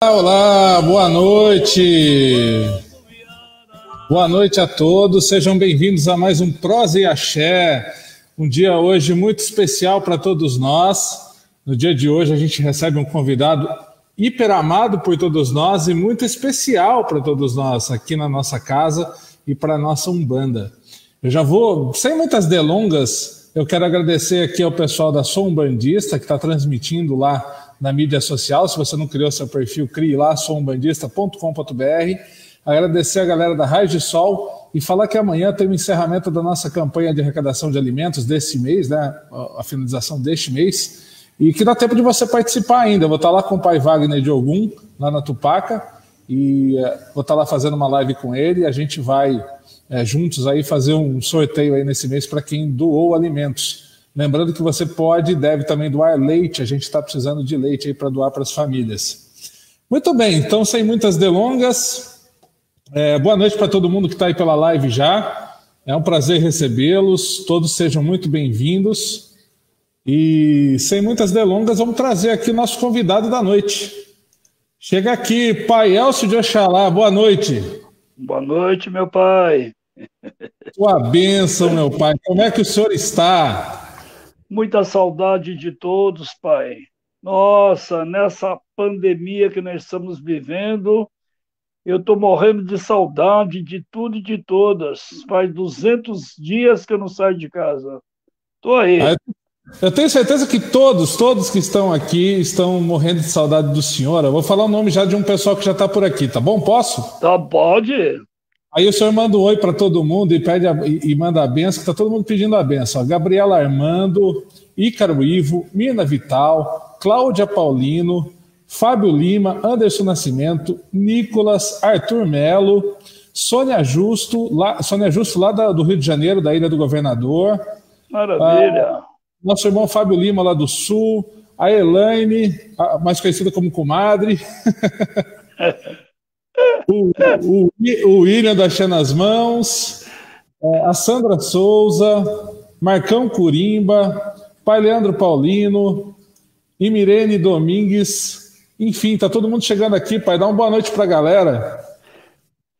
Olá, boa noite. Boa noite a todos, sejam bem-vindos a mais um Prosa e Axé. Um dia hoje muito especial para todos nós. No dia de hoje a gente recebe um convidado hiper amado por todos nós e muito especial para todos nós aqui na nossa casa e para a nossa Umbanda. Eu já vou, sem muitas delongas, eu quero agradecer aqui ao pessoal da Som Umbandista que está transmitindo lá na mídia social. Se você não criou seu perfil, crie lá, soumbandista.com.br. Agradecer a galera da Raiz de Sol e falar que amanhã tem o encerramento da nossa campanha de arrecadação de alimentos desse mês, né? A finalização deste mês. E que dá tempo de você participar ainda. Eu vou estar lá com o pai Wagner de Ogum, lá na Tupaca, e uh, vou estar lá fazendo uma live com ele. A gente vai uh, juntos aí fazer um sorteio aí nesse mês para quem doou alimentos. Lembrando que você pode e deve também doar leite, a gente está precisando de leite aí para doar para as famílias. Muito bem, então sem muitas delongas, é, boa noite para todo mundo que está aí pela live já. É um prazer recebê-los, todos sejam muito bem-vindos. E sem muitas delongas, vamos trazer aqui o nosso convidado da noite. Chega aqui, pai Elcio de Oxalá, boa noite. Boa noite, meu pai. Sua bênção, meu pai. Como é que o senhor está? Muita saudade de todos, Pai. Nossa, nessa pandemia que nós estamos vivendo, eu estou morrendo de saudade de tudo e de todas. Faz 200 dias que eu não saio de casa. Estou aí. Eu tenho certeza que todos, todos que estão aqui estão morrendo de saudade do senhor. Eu vou falar o nome já de um pessoal que já está por aqui, tá bom? Posso? Tá, pode. Aí o senhor manda um oi para todo mundo e, pede a, e, e, manda a benção, que está todo mundo pedindo a benção. Gabriela Armando, Ícaro Ivo, Mirna Vital, Cláudia Paulino, Fábio Lima, Anderson Nascimento, Nicolas, Arthur Melo, Sônia Justo, lá, Sônia Justo lá da, do Rio de Janeiro, da Ilha do Governador. Maravilha. Ah, nosso irmão Fábio Lima, lá do Sul. A Elaine, mais conhecida como Comadre. o, o, o William da Xé nas Mãos, é, a Sandra Souza, Marcão Curimba, Pai Leandro Paulino, Imirene Domingues, enfim, tá todo mundo chegando aqui, pai. Dá uma boa noite para a galera.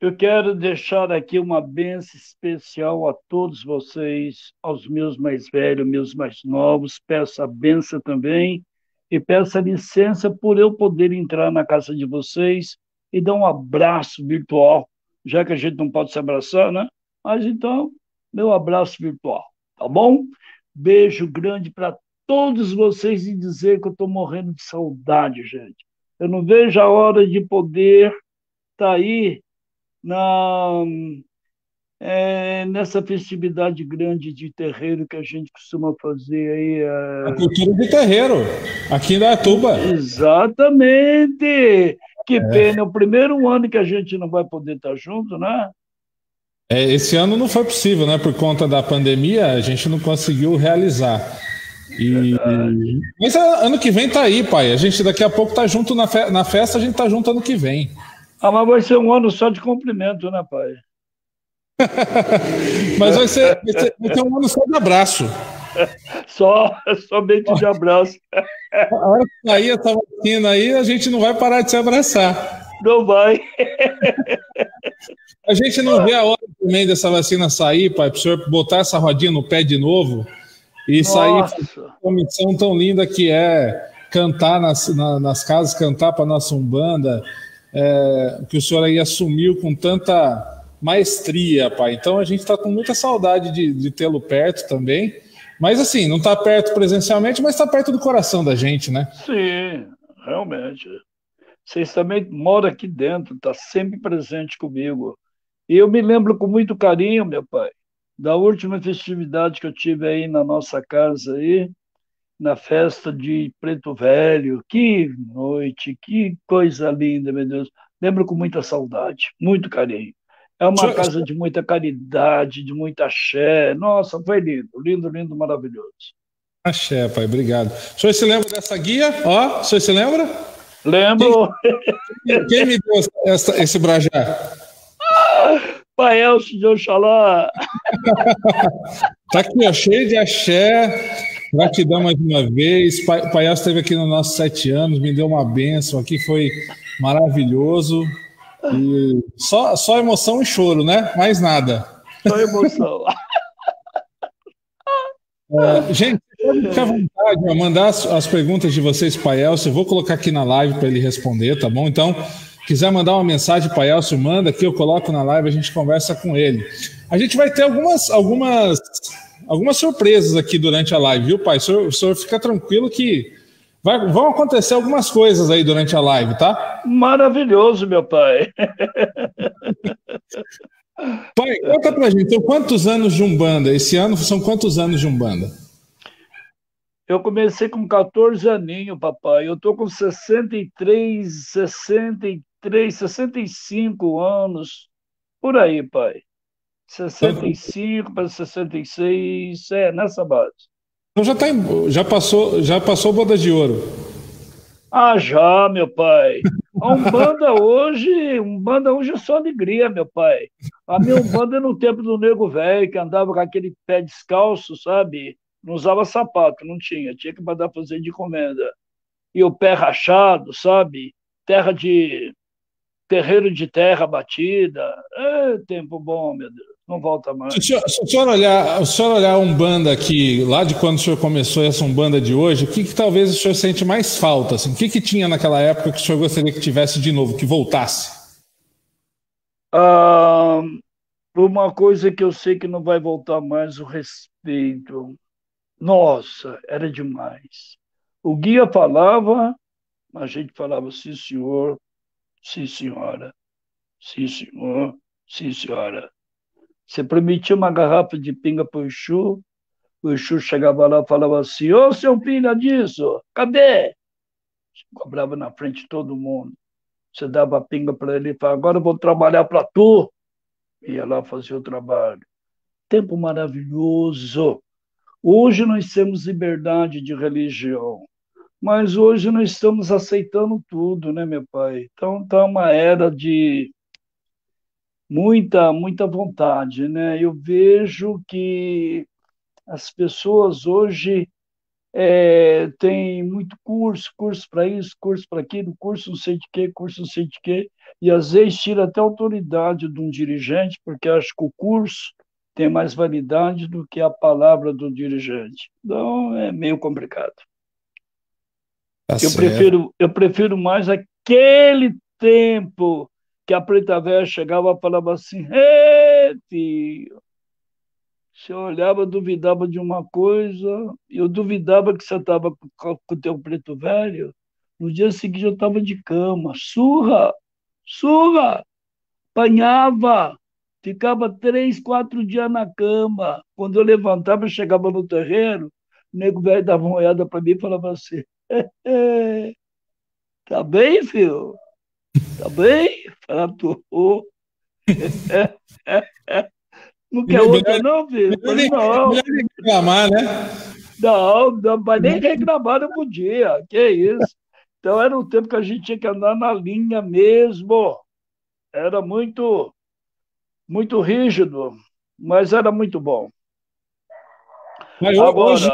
Eu quero deixar aqui uma benção especial a todos vocês, aos meus mais velhos, meus mais novos. Peço a benção também e peço a licença por eu poder entrar na casa de vocês e dar um abraço virtual, já que a gente não pode se abraçar, né? Mas então, meu abraço virtual, tá bom? Beijo grande para todos vocês e dizer que eu estou morrendo de saudade, gente. Eu não vejo a hora de poder estar tá aí na, é, nessa festividade grande de terreiro que a gente costuma fazer aí. É... A cultura de terreiro, aqui em Datuba. Exatamente! Que é. pena, é o primeiro ano que a gente não vai poder estar junto, né? É, esse ano não foi possível, né? Por conta da pandemia, a gente não conseguiu realizar. E... Mas ano que vem tá aí, pai. A gente daqui a pouco tá junto na, fe... na festa, a gente tá junto ano que vem. Ah, mas vai ser um ano só de cumprimento, né, pai? mas vai ser, vai ser, vai ser um ano só de abraço. Só, somente de abraço. A hora que sair essa vacina aí, a gente não vai parar de se abraçar. Não vai. A gente não vê a hora também dessa vacina sair, pai, para o senhor botar essa rodinha no pé de novo e Nossa. sair com a missão tão linda que é cantar nas, na, nas casas, cantar para nossa Umbanda, é, que o senhor aí assumiu com tanta maestria, pai. Então a gente está com muita saudade de, de tê-lo perto também. Mas assim, não está perto presencialmente, mas está perto do coração da gente, né? Sim, realmente. Vocês também moram aqui dentro, está sempre presente comigo. E eu me lembro com muito carinho, meu pai, da última festividade que eu tive aí na nossa casa aí, na festa de Preto Velho. Que noite, que coisa linda, meu Deus. Lembro com muita saudade, muito carinho. É uma casa de muita caridade, de muita axé. Nossa, foi lindo, lindo, lindo, maravilhoso. Axé, pai, obrigado. O senhor se lembra dessa guia? Ó, o senhor se lembra? Lembro. Quem, quem me deu essa, esse brajá? pai Elcio de Oxalá. tá aqui, ó, cheio de axé. Gratidão mais uma vez. Pai, pai Elcio esteve aqui nos nossos sete anos, me deu uma benção. Aqui foi maravilhoso. E só, só emoção e choro, né? Mais nada. Só emoção. é, gente, fique à vontade a mandar as, as, perguntas de vocês para Elcio. Eu vou colocar aqui na live para ele responder, tá bom? Então, quiser mandar uma mensagem para Elcio, manda aqui, eu coloco na live, a gente conversa com ele. A gente vai ter algumas, algumas, algumas surpresas aqui durante a live, viu, pai? O senhor, o senhor fica tranquilo que vai, vão acontecer algumas coisas aí durante a live, tá? Maravilhoso, meu pai. pai, conta pra gente, então, quantos anos de Umbanda? Esse ano são quantos anos de Umbanda? Eu comecei com 14 aninhos, papai. Eu tô com 63, 63, 65 anos. Por aí, pai. 65 para 66, é, nessa base. Então já, tá em, já passou já passou boda de ouro. Ah, já, meu pai. A Umbanda hoje, Umbanda hoje é só alegria, meu pai. A minha Umbanda é no tempo do nego velho, que andava com aquele pé descalço, sabe? Não usava sapato, não tinha, tinha que mandar fazer de encomenda. E o pé rachado, sabe? Terra de terreiro de terra batida. É tempo bom, meu Deus não volta mais. Se o senhor, se o senhor olhar, o senhor olhar a Umbanda aqui, lá de quando o senhor começou essa Umbanda de hoje, o que, que talvez o senhor sente mais falta? Assim? O que, que tinha naquela época que o senhor gostaria que tivesse de novo, que voltasse? Ah, uma coisa que eu sei que não vai voltar mais, o respeito. Nossa, era demais. O guia falava, a gente falava sim, senhor, sim, senhora, sim, senhor, sim, senhora. Você permitia uma garrafa de pinga para o Exu, o Exu chegava lá e falava assim, ô seu pinga disso, cadê? Cobrava na frente de todo mundo. Você dava a pinga para ele e falava, agora eu vou trabalhar para tu. Ia lá fazer o trabalho. Tempo maravilhoso. Hoje nós temos liberdade de religião, mas hoje nós estamos aceitando tudo, né, meu pai? Então está uma era de muita, muita vontade, né? Eu vejo que as pessoas hoje é, têm muito curso, curso para isso, curso para aquilo, curso não sei de quê, curso não sei de quê, e às vezes tira até a autoridade de um dirigente, porque acho que o curso tem mais validade do que a palavra do dirigente. Então é meio complicado. Tá eu, prefiro, eu prefiro mais aquele tempo que a preta velha chegava e falava assim: Ê, filho! Você olhava, duvidava de uma coisa, eu duvidava que você estava com o teu preto velho. No dia seguinte eu estava de cama, surra, surra, apanhava, ficava três, quatro dias na cama. Quando eu levantava, chegava no terreiro, o nego velho dava uma olhada para mim e falava assim: Tá bem, filho? Tá bem? Fraturou. Não quer outra, não, filho? Não. Melhor reclamar, né? Não, não vai nem reclamar, não podia. Que isso? Então era um tempo que a gente tinha que andar na linha mesmo. Era muito, muito rígido, mas era muito bom. Mas agora, hoje...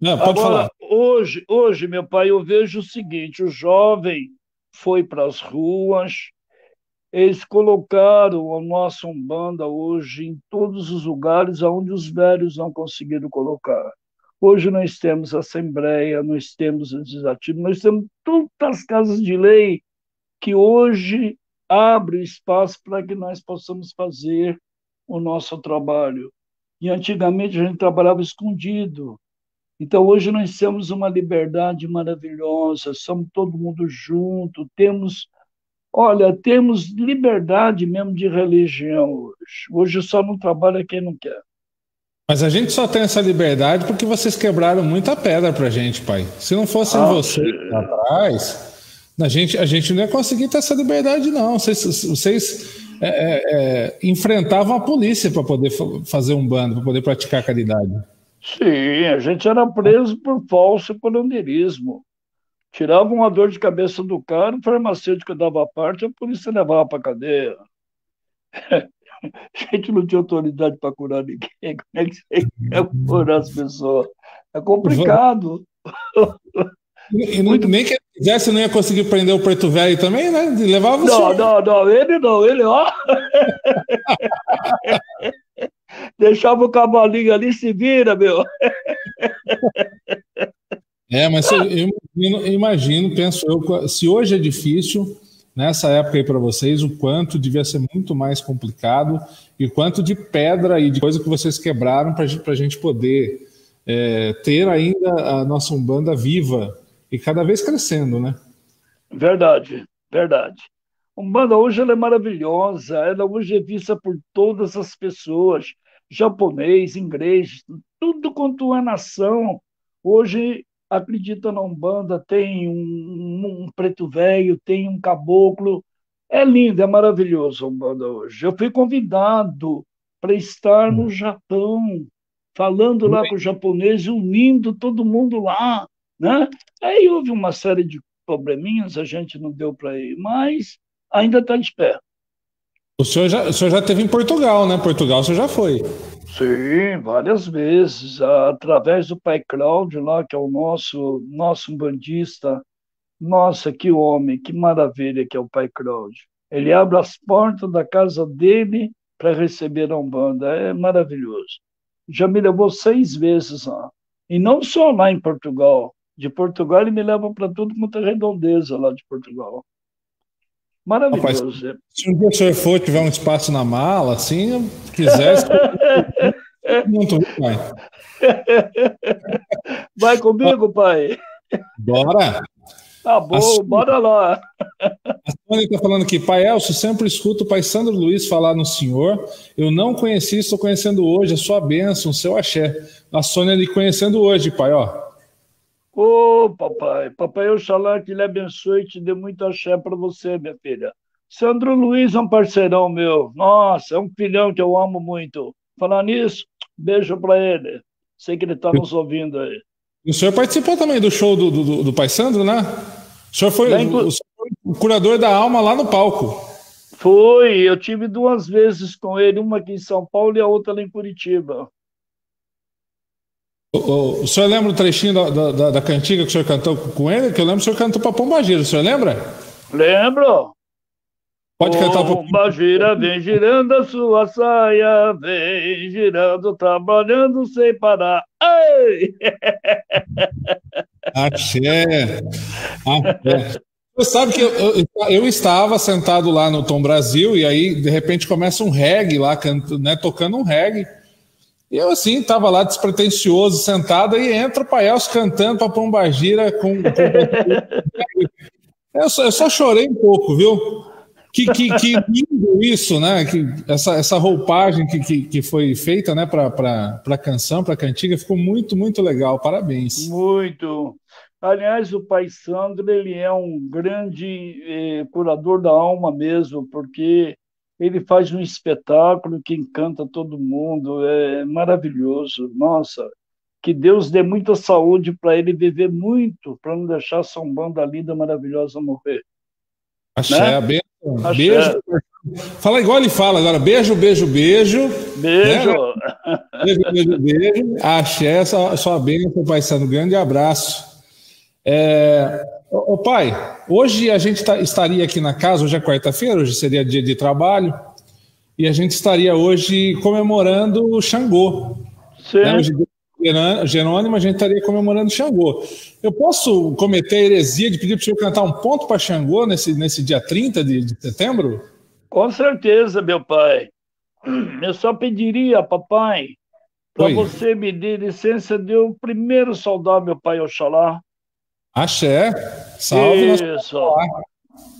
Não, pode agora falar. hoje, hoje, meu pai, eu vejo o seguinte: o jovem foi para as ruas, eles colocaram a nossa Umbanda hoje em todos os lugares onde os velhos não conseguiram colocar. Hoje nós temos Assembleia, nós temos Legislativo, nós temos todas as casas de lei que hoje abrem espaço para que nós possamos fazer o nosso trabalho. E antigamente a gente trabalhava escondido. Então hoje nós temos uma liberdade maravilhosa, somos todo mundo junto, temos Olha, temos liberdade mesmo de religião hoje. Hoje só não trabalha quem não quer. Mas a gente só tem essa liberdade porque vocês quebraram muita pedra para a gente, pai. Se não fossem ah, vocês atrás, a gente, a gente não ia conseguir ter essa liberdade, não. Vocês, vocês é, é, é, enfrentavam a polícia para poder fazer um bando, para poder praticar caridade. Sim, a gente era preso por falso colonialismo. Tirava uma dor de cabeça do cara, o farmacêutico dava parte, a polícia levava para cadeia. A gente não tinha autoridade para curar ninguém. Como é que você quer curar as pessoas? É complicado. E, Muito... Nem que ele quisesse, não ia conseguir prender o Preto Velho também, né? Levava. Não, não, não, ele não, ele, ó. Deixava o cavalinho ali, se vira, meu. É, mas eu imagino, imagino, penso eu, se hoje é difícil, nessa época aí para vocês, o quanto devia ser muito mais complicado e o quanto de pedra e de coisa que vocês quebraram para a gente poder é, ter ainda a nossa Umbanda viva e cada vez crescendo, né? Verdade, verdade. Umbanda hoje ela é maravilhosa, ela hoje é vista por todas as pessoas, japonês, inglês, tudo quanto é nação. Hoje acredita na Umbanda, tem um, um preto velho, tem um caboclo. É lindo, é maravilhoso a Umbanda hoje. Eu fui convidado para estar no Japão, falando lá com o japonês, unindo todo mundo lá. Né? Aí houve uma série de probleminhas, a gente não deu para ir, mas ainda está de pé. O senhor, já, o senhor já teve em Portugal, né? Portugal o senhor já foi. Sim, várias vezes, através do pai Cláudio lá, que é o nosso, nosso bandista. Nossa, que homem, que maravilha que é o pai Cláudio. Ele abre as portas da casa dele para receber a Umbanda, é maravilhoso. Já me levou seis vezes lá. E não só lá em Portugal. De Portugal ele me leva para tudo quanto é redondeza lá de Portugal. Maravilhoso. Rapaz, se um dia o senhor for, tiver um espaço na mala, assim, quisesse. muito, pai. Vai comigo, pai. Bora. Tá bom, Sônia, bora lá. A Sônia está falando aqui, Pai Elcio, sempre escuto o Pai Sandro Luiz falar no Senhor. Eu não conheci, estou conhecendo hoje a sua bênção, o seu axé. A Sônia lhe conhecendo hoje, Pai, ó. Ô, oh, papai, papai Oxalá que lhe abençoe e te dê muito axé para você, minha filha. Sandro Luiz é um parceirão meu. Nossa, é um filhão que eu amo muito. Falar nisso, beijo para ele. Sei que ele está nos ouvindo aí. E o senhor participou também do show do, do, do Pai Sandro, né? O senhor, foi, Bem, o, senhor foi o curador da alma lá no palco. Foi, eu tive duas vezes com ele, uma aqui em São Paulo e a outra lá em Curitiba. O, o, senhor lembra o trechinho da, da, da, cantiga que o senhor cantou com ele? Que eu lembro que o senhor cantou para Pombagira, o senhor lembra? Lembro. Pode cantar um. Pombagira vem girando a sua saia, vem girando, trabalhando sem parar. Ai! Axé! Axé. Você sabe que eu, eu, eu, estava sentado lá no Tom Brasil e aí, de repente, começa um reggae lá, né, tocando um reggae. E eu, assim, estava lá despretensioso, sentado, e entra o Paelso cantando para Pombagira com... eu, só, eu só chorei um pouco, viu? Que, que, que lindo isso, né? Que, essa, essa roupagem que, que, que foi feita né, para a canção, para a cantiga, ficou muito, muito legal. Parabéns. Muito. Aliás, o Pai Sandro ele é um grande eh, curador da alma mesmo, porque ele faz um espetáculo que encanta todo mundo, é maravilhoso. Nossa, que Deus dê muita saúde para ele viver muito, para não deixar essa banda linda, maravilhosa morrer. Axé, né? beijo. Axé. beijo. Fala igual ele fala agora, beijo, beijo, beijo. Beijo. Né? Beijo, beijo, beijo. Axé, sua, sua bênção, Pai Santo. Grande abraço. É, Ô, pai, hoje a gente tá, estaria aqui na casa, hoje é quarta-feira, hoje seria dia de trabalho, e a gente estaria hoje comemorando o Xangô. Sim. Né? Hoje, Jerônimo, a gente estaria comemorando Xangô. Eu posso cometer a heresia de pedir para o senhor cantar um ponto para Xangô nesse, nesse dia 30 de, de setembro? Com certeza, meu pai. Eu só pediria, papai, para você me dar licença de eu primeiro saudar meu pai Oxalá, Axé. Salve. Isso.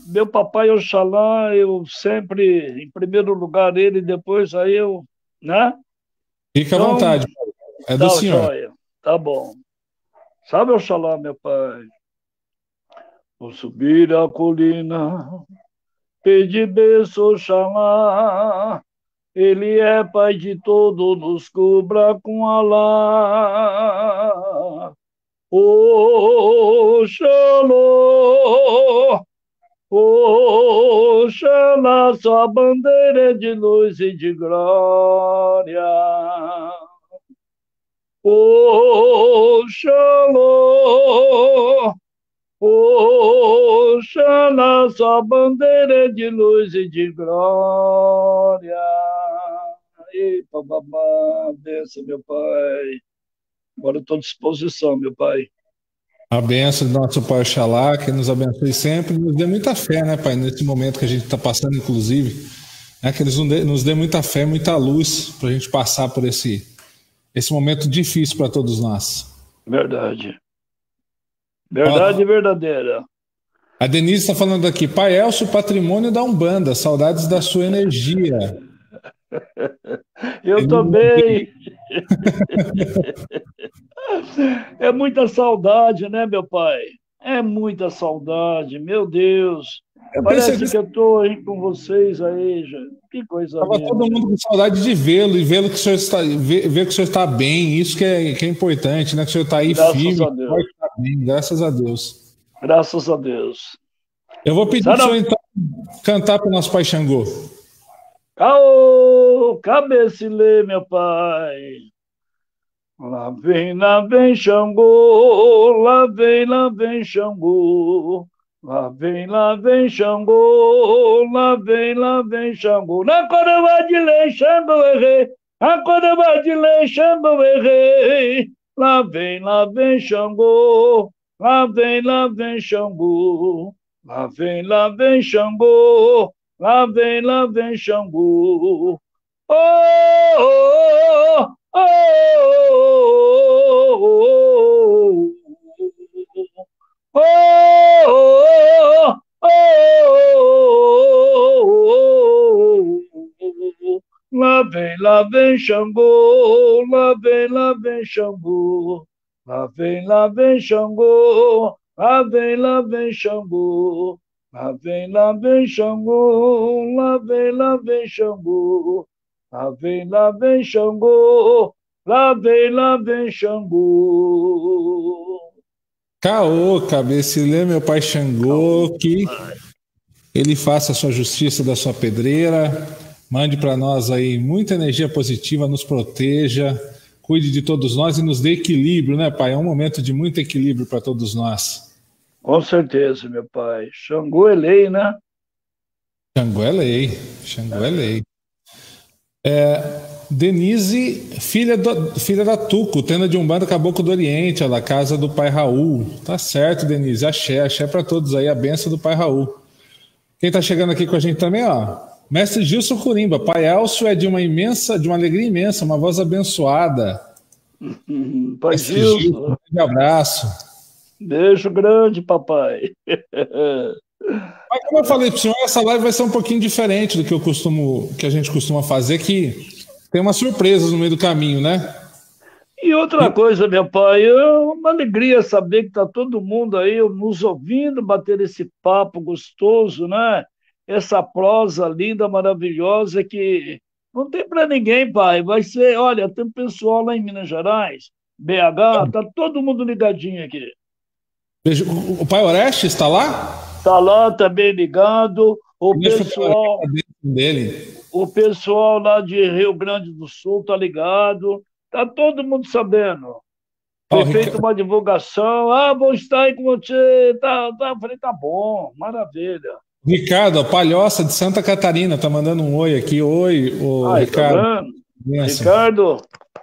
Meu papai Oxalá, eu sempre, em primeiro lugar, ele, depois aí eu, né? Fica então, à vontade. É do tá, senhor. Joia. Tá bom. Sabe Oxalá, meu pai? Vou subir a colina, pedir beijo, Oxalá. Ele é pai de todo, nos cubra com Alá. Oxalá, Oxalá, sua bandeira de luz e de glória. Oxalá, Oxalá, sua bandeira de luz e de glória. E bababá, desça, meu Pai. Agora estou à disposição, meu Pai. A benção do nosso Pai Oxalá, que nos abençoe sempre, nos dê muita fé, né, Pai, nesse momento que a gente está passando, inclusive, né, que eles nos dê muita fé, muita luz para a gente passar por esse, esse momento difícil para todos nós. Verdade. Verdade Ó, verdadeira. A Denise está falando aqui, Pai Elcio, patrimônio da Umbanda, saudades da sua energia. Eu também. é muita saudade, né, meu pai? É muita saudade, meu Deus. Eu Parece que... que eu estou com vocês aí, gente. Que coisa Estava todo mundo com saudade de vê-lo e vê-lo que o senhor está, ver, ver, que o senhor está bem. Isso que é, que é importante, né? Que o senhor está aí graças firme. A Deus. Tá bem, graças a Deus. Graças a Deus. Eu vou pedir para o senhor então cantar para o nosso pai Xangô. Caô, cabecilê, meu pai. Lá vem, lá vem Xangô, lá vem, lá vem Xangô. Lá vem, lá vem Xangô, lá vem, lá vem Xangô. Na coroa de lei, Xangô errei. A coroa de lei, Xangô errei. Lá vem, lá vem Xangô, lá vem, lá vem Xangô. Lá vem, lá vem Xangô, Love in, love Lavdin, Shambu. Oh, oh, oh, oh, oh, oh, oh, Lavdin, Lavdin, Shambu. Lavdin, Lavdin, Shambu. Lavdin, Lavdin, Shambu. Lavdin, Lavdin, Shambu. Lá vem, lá vem Xangô, lá vem, lá vem Xangô, lá vem, lá vem Xangô, lá vem, lá vem Xangô. Caô, cabecilê, meu pai Xangô, que ele faça a sua justiça da sua pedreira, mande para nós aí muita energia positiva, nos proteja, cuide de todos nós e nos dê equilíbrio, né, pai? É um momento de muito equilíbrio para todos nós. Com certeza, meu pai. Xangô é lei, né? Xangô é lei. Xangô é, lei. É, Denise, filha, do, filha da Tuco, tenda de Umbanda Caboclo do Oriente, da casa do pai Raul. Tá certo, Denise, axé, axé para todos aí, a benção do pai Raul. Quem tá chegando aqui com a gente também, ó, mestre Gilson Curimba, pai Elcio é de uma imensa, de uma alegria imensa, uma voz abençoada. pai Gilson. Gilson, um abraço. Beijo grande, papai. Mas como eu falei para o senhor, essa live vai ser um pouquinho diferente do que eu costumo, que a gente costuma fazer, que tem umas surpresas no meio do caminho, né? E outra coisa, meu pai, é uma alegria saber que está todo mundo aí nos ouvindo, bater esse papo gostoso, né? Essa prosa linda, maravilhosa que não tem para ninguém, pai. Vai ser, olha, tem pessoal lá em Minas Gerais, BH, tá todo mundo ligadinho aqui. O pai Oreste está lá? Está lá também ligado. O pessoal, dele. o pessoal lá de Rio Grande do Sul está ligado. Está todo mundo sabendo. Foi oh, feita uma divulgação. Ah, vou estar aí com você. Tá, tá, falei, tá bom, maravilha. Ricardo, a Palhoça de Santa Catarina, tá mandando um oi aqui. Oi, o Ai, Ricardo. Tá Ricardo,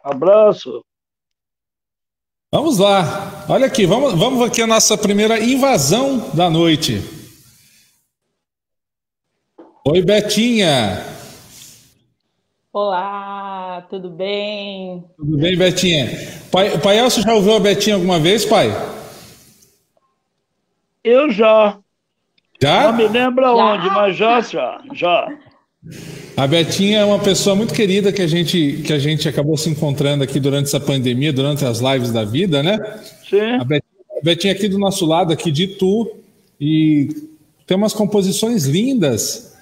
abraço. Vamos lá. Olha aqui, vamos, vamos aqui a nossa primeira invasão da noite. Oi, Betinha. Olá, tudo bem? Tudo bem, Betinha? Pai, pai Elcio já ouviu a Betinha alguma vez, pai? Eu já. Já? Não me lembro aonde, mas já, já, já. A Betinha é uma pessoa muito querida que a gente que a gente acabou se encontrando aqui durante essa pandemia, durante as lives da vida, né? Sim. A Betinha, a Betinha aqui do nosso lado, aqui de Tu, e tem umas composições lindas.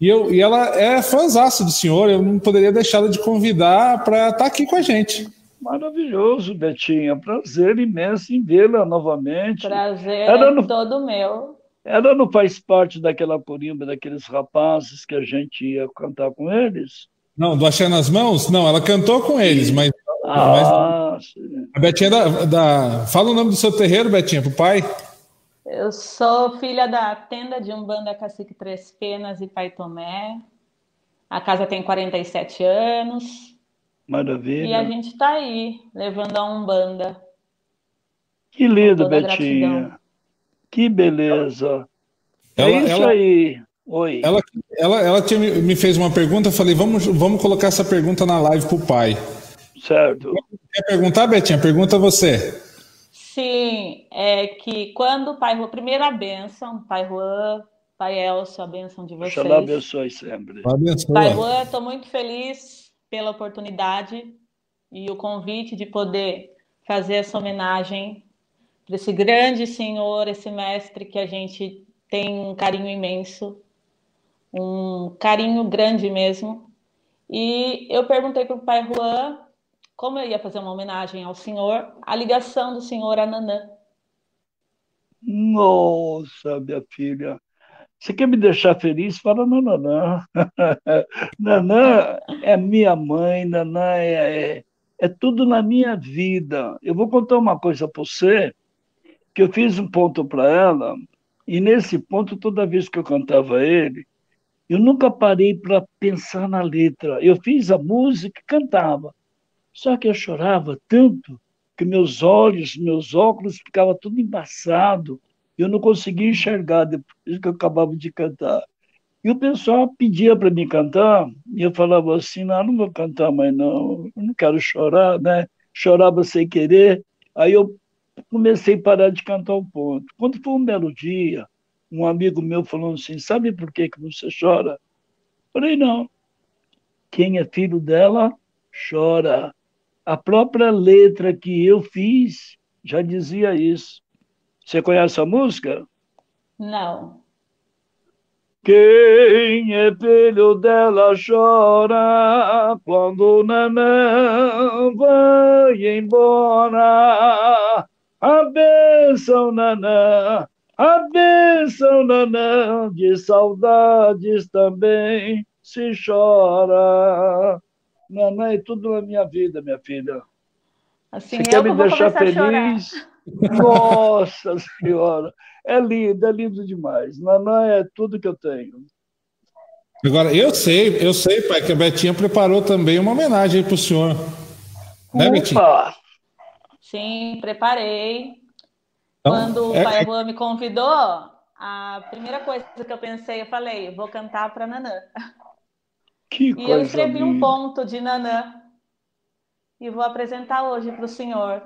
E, eu, e ela é fãzaça do senhor, eu não poderia deixá-la de convidar para estar tá aqui com a gente. Maravilhoso, Betinha. Prazer imenso em vê-la novamente. Prazer Era no... todo meu. Ela não faz parte daquela corimba daqueles rapazes que a gente ia cantar com eles? Não, do Axé nas Mãos? Não, ela cantou com eles, mas. Ah, mas... A Betinha da, da, Fala o nome do seu terreiro, Betinha, pro pai. Eu sou filha da tenda de Umbanda Cacique Três Penas e Pai Tomé. A casa tem 47 anos. Maravilha. E a gente está aí, levando a Umbanda. Que lindo, Betinha. Que beleza. É ela, é isso ela, aí. Oi. Ela, ela, ela tinha, me fez uma pergunta, eu falei, vamos, vamos colocar essa pergunta na live para o pai. Certo. Quer perguntar, Betinha? Pergunta você. Sim, é que quando o Pai Juan, primeira benção, Pai Juan, Pai Elcio, a benção de vocês. Oxalá abençoe sempre. Abençoa. Pai Juan, estou muito feliz pela oportunidade e o convite de poder fazer essa homenagem para esse grande senhor, esse mestre que a gente tem um carinho imenso, um carinho grande mesmo. E eu perguntei para o Pai Juan como eu ia fazer uma homenagem ao senhor, a ligação do senhor a Nanã. Nossa, minha filha. Você quer me deixar feliz? Fala Nanã. Nanã é minha mãe, Nanã é, é, é tudo na minha vida. Eu vou contar uma coisa para você, que eu fiz um ponto para ela, e nesse ponto, toda vez que eu cantava ele, eu nunca parei para pensar na letra. Eu fiz a música e cantava. Só que eu chorava tanto que meus olhos, meus óculos ficavam tudo embaçado. Eu não conseguia enxergar depois que eu acabava de cantar. E o pessoal pedia para mim cantar, e eu falava assim: não, não vou cantar mais, não, eu não quero chorar, né? Chorava sem querer. Aí eu comecei a parar de cantar o ponto. Quando foi um belo dia, um amigo meu falou assim: sabe por que, que você chora? Falei: não. Quem é filho dela, chora. A própria letra que eu fiz já dizia isso. Você conhece a música? Não. Quem é filho dela chora quando o neném vai embora. A bênção, nanã, a bênção, nanã, de saudades também se chora. Não, é tudo na minha vida, minha filha. Assim, Você quer me deixar feliz? Nossa Senhora! É lindo, é lindo demais. Nanã é tudo que eu tenho. Agora, eu sei, eu sei, pai, que a Betinha preparou também uma homenagem para o senhor. Né, Betinha? Sim, preparei. Então, Quando é, o pai é... me convidou, a primeira coisa que eu pensei, eu falei, vou cantar para Nanã. Que e eu escrevi linda. um ponto de Nanã e vou apresentar hoje para o senhor.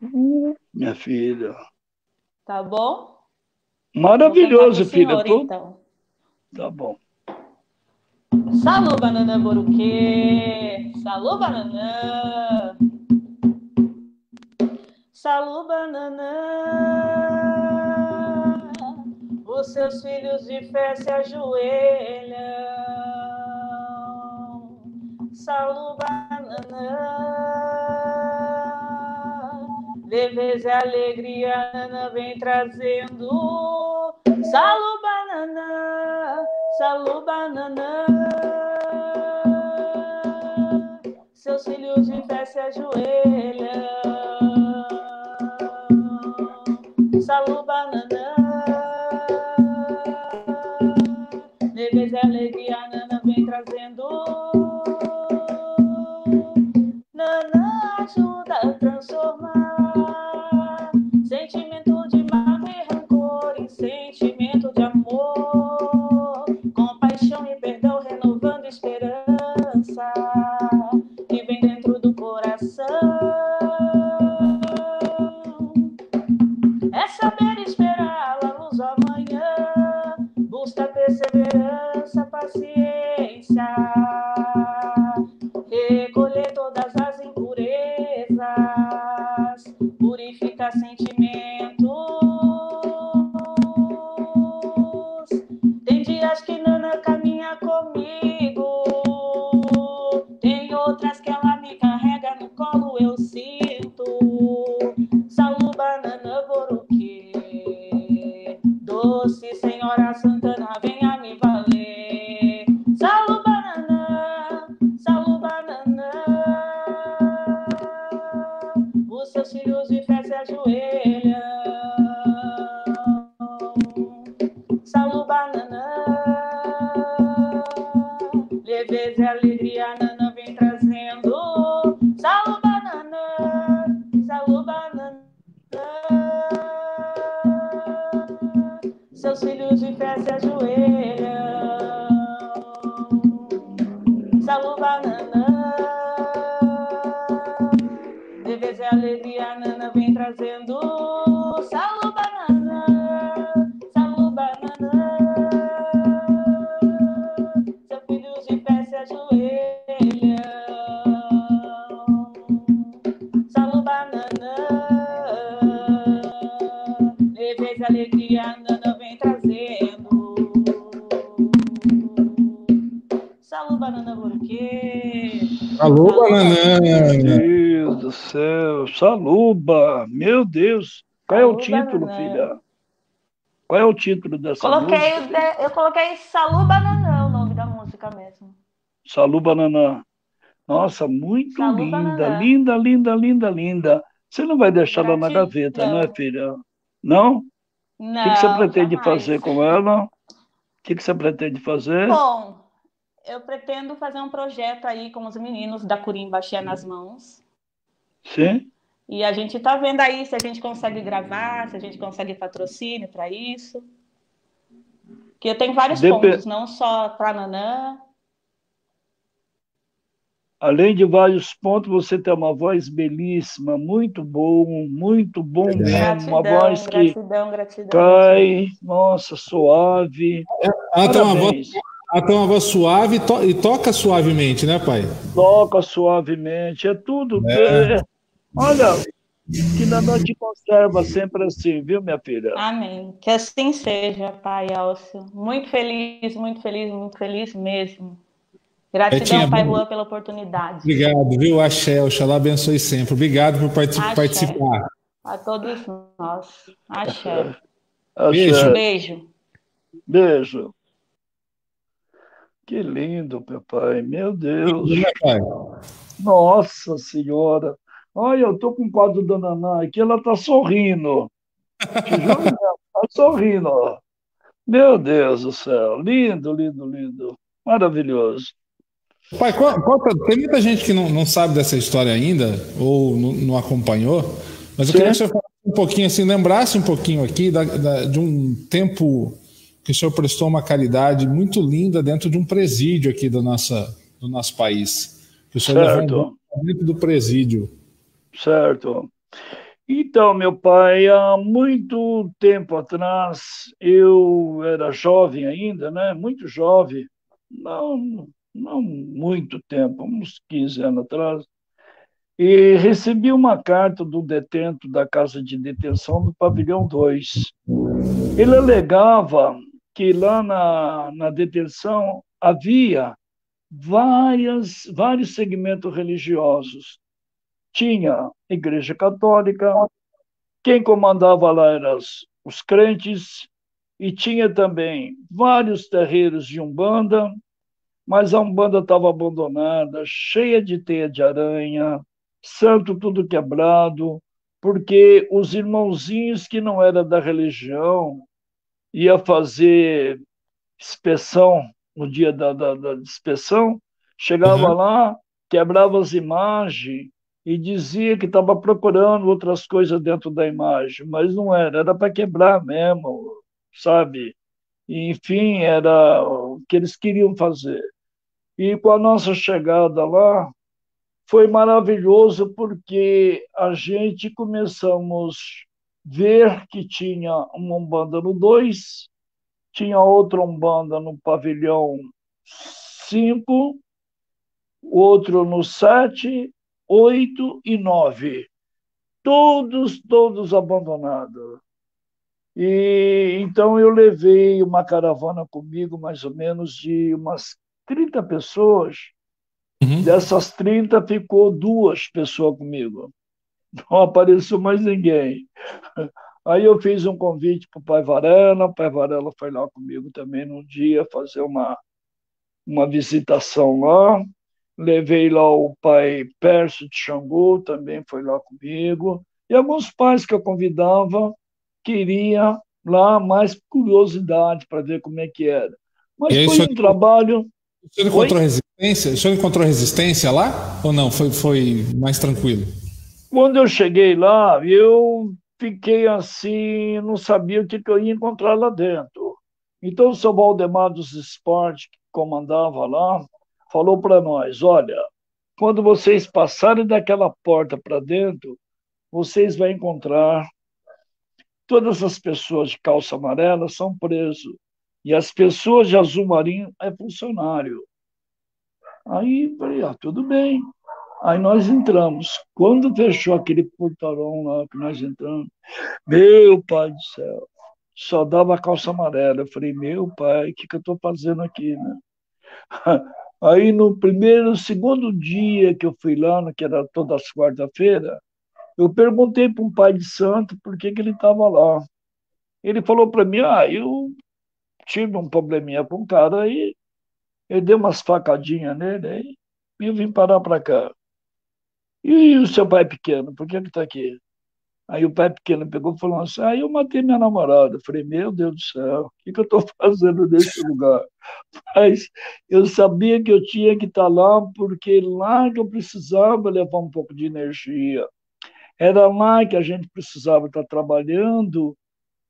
minha filha. Tá bom? Maravilhoso, filha. Senhor, então. Tá bom. Salô, banana boruquê. Salô, banana. Salô, banana. Os seus filhos de fé se ajoelham salu banana. Leveza e alegria, Ana vem trazendo. Salu banana, salu banana. Seus filhos de fé se ajoelham. Salu banana. Salu banana, Qual é o título, filha? Qual é o título dessa Coloquei, o música? de- eu coloquei Salu Bananã, o nome da música mesmo. Saluba Nanã. Nossa, muito Saluba linda, Nanã. linda, linda, linda, linda. Você não vai deixar ela na gaveta, né, filha? Não? O Não, que, que você pretende jamais. fazer com ela? O que, que você pretende fazer? Bom, eu pretendo fazer um projeto aí com os meninos da Curimba Axé nas mãos. Sim? E a gente tá vendo aí se a gente consegue gravar, se a gente consegue patrocínio para isso. Que eu tenho vários Depe- pontos, não só para Nanã. Além de vários pontos, você tem uma voz belíssima, muito bom, muito bom mesmo. Gratidão, Uma voz que gratidão, gratidão. cai, nossa, suave. Ela tem, uma voz, ela tem uma voz suave e, to- e toca suavemente, né, pai? Toca suavemente, é tudo. É. é- Olha, que Nanã te conserva sempre assim, viu, minha filha? Amém. Que assim seja, Pai Elcio. Muito feliz, muito feliz, muito feliz mesmo. Gratidão, Betinha, Pai Juan, pela oportunidade. Obrigado, viu? Axé, Oxalá abençoe sempre. Obrigado por participar. A todos nós. Axé. Beijo. Axé. Beijo. Beijo. Que lindo, papai. Meu Deus. Né, pai? Nossa Senhora. Olha, eu tô com o quadro da Naná aqui, ela tá sorrindo. Te juro mesmo, tá sorrindo. Meu Deus do céu. Lindo, lindo, lindo. Maravilhoso. Pai, co- conta- tem muita gente que não, não sabe dessa história ainda, ou não, não acompanhou, mas eu Sim. queria que o senhor falasse um pouquinho, assim, lembrasse um pouquinho aqui da- da- de um tempo que o senhor prestou uma caridade muito linda dentro de um presídio aqui do, nossa, do nosso país. Que o senhor Certo. levou um dentro do presídio. Certo. Então, meu pai, há muito tempo atrás, eu era jovem ainda, né? Muito jovem, não, não muito tempo, uns 15 anos atrás, e recebi uma carta do detento da casa de detenção do pavilhão 2. Ele alegava que lá na, na detenção havia várias, vários segmentos religiosos tinha Igreja Católica, quem comandava lá eram os, crentes, e tinha também vários terreiros de Umbanda, mas a Umbanda estava abandonada, cheia de teia de aranha, santo tudo quebrado, porque os irmãozinhos que não eram da religião ia fazer inspeção no dia da, da, da inspeção, chegava Uhum. lá, quebrava as imagens e dizia que estava procurando outras coisas dentro da imagem, mas não era, era para quebrar mesmo, sabe? E, enfim, era o que eles queriam fazer. E com a nossa chegada lá, foi maravilhoso porque a gente começamos a ver que tinha uma Umbanda no 2, tinha outra Umbanda no pavilhão 5, outro no 7, 8 e 9. Todos, todos abandonados. E então eu levei uma caravana comigo, mais ou menos de umas 30 pessoas. Uhum. Dessas 30 ficou duas pessoas comigo. Não apareceu mais ninguém. Aí eu fiz um convite para o Pai Varela, o Pai Varela foi lá comigo também num dia fazer uma, uma visitação lá. Levei lá o pai Pércio de Xangô, também foi lá comigo. E alguns pais que eu convidava queria lá mais curiosidade para ver como é que era. Mas foi senhor, um trabalho. O senhor encontrou resistência? O senhor encontrou resistência lá? Ou não? Foi, foi mais tranquilo? Quando eu cheguei lá, eu fiquei assim, não sabia o que, que eu ia encontrar lá dentro. Então, o seu Valdemar dos Esportes, que comandava lá, falou para nós: olha, quando vocês passarem daquela porta para dentro, vocês vão encontrar todas as pessoas de calça amarela são presos e as pessoas de azul marinho é funcionário. Aí falei, ah, tudo bem. Aí nós entramos. Quando fechou aquele portão lá que nós entramos, meu pai do céu, só dava calça amarela. Eu falei, meu pai, o que, que eu estou fazendo aqui, né? Aí no primeiro, segundo dia que eu fui lá, que era toda as quarta-feira, eu perguntei para um pai de santo por que, que ele estava lá. Ele falou para mim, ah, eu tive um probleminha com um cara aí, eu dei umas facadinhas nele, aí eu vim parar para cá. E o seu pai pequeno, por que ele está aqui? Aí o pai pequeno pegou e falou assim: ah, eu matei minha namorada. Eu falei: meu Deus do céu, o que, que eu estou fazendo nesse lugar? Mas eu sabia que eu tinha que estar tá lá, porque lá que eu precisava levar um pouco de energia. Era lá que a gente precisava estar tá trabalhando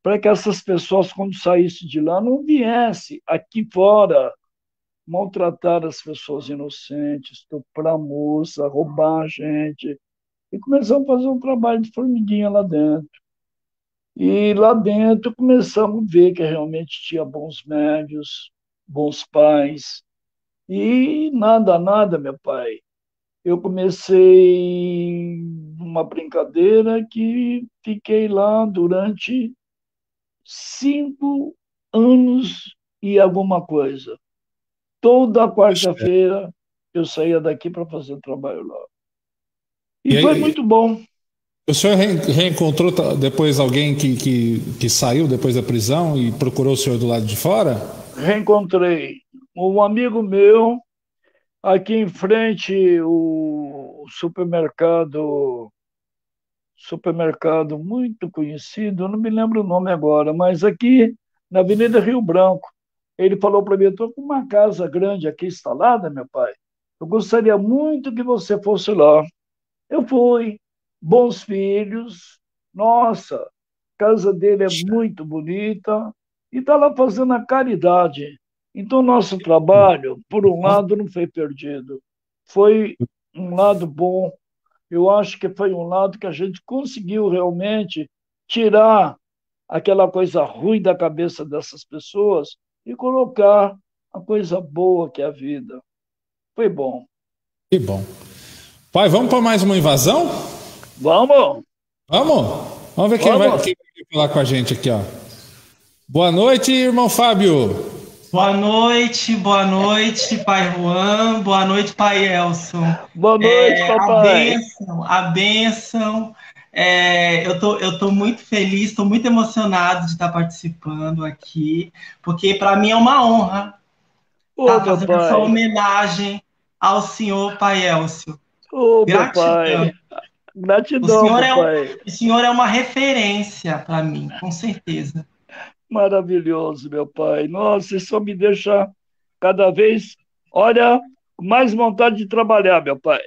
para que essas pessoas, quando saíssem de lá, não viessem aqui fora maltratar as pessoas inocentes, estuprar moça, roubar a gente. E começamos a fazer um trabalho de formiguinha lá dentro. E lá dentro começamos a ver que realmente tinha bons médios, bons pais. E nada, nada, meu pai. Eu comecei uma brincadeira que fiquei lá durante cinco anos e alguma coisa. Toda quarta-feira eu saía daqui para fazer trabalho lá. E, e foi aí, muito bom. O senhor reencontrou depois alguém que, que, que saiu depois da prisão e procurou o senhor do lado de fora? Reencontrei. Um amigo meu, aqui em frente, o supermercado supermercado muito conhecido, não me lembro o nome agora, mas aqui na Avenida Rio Branco. Ele falou para mim: estou com uma casa grande aqui instalada, meu pai. Eu gostaria muito que você fosse lá. Eu fui, bons filhos, nossa, a casa dele é muito bonita e está lá fazendo a caridade. Então, nosso trabalho, por um lado, não foi perdido, foi um lado bom eu acho que foi um lado que a gente conseguiu realmente tirar aquela coisa ruim da cabeça dessas pessoas e colocar a coisa boa que é a vida. Foi bom. Que bom. Pai, vamos para mais uma invasão? Vamos. Vamos? Vamos ver quem, vamos. Vai, quem vai falar com a gente aqui, ó. Boa noite, irmão Fábio. Boa noite, boa noite, pai Juan, boa noite, pai Elson. Boa noite, é, papai. A bênção, a bênção. É, eu tô, eu tô muito feliz, estou muito emocionado de estar participando aqui, porque para mim é uma honra estar fazendo papai. essa homenagem ao senhor pai Elcio. Ô, Gratidão. Papai. Gratidão, o senhor. É, o senhor é uma referência para mim, com certeza. Maravilhoso, meu pai. Nossa, isso só me deixa cada vez, olha, mais vontade de trabalhar, meu pai.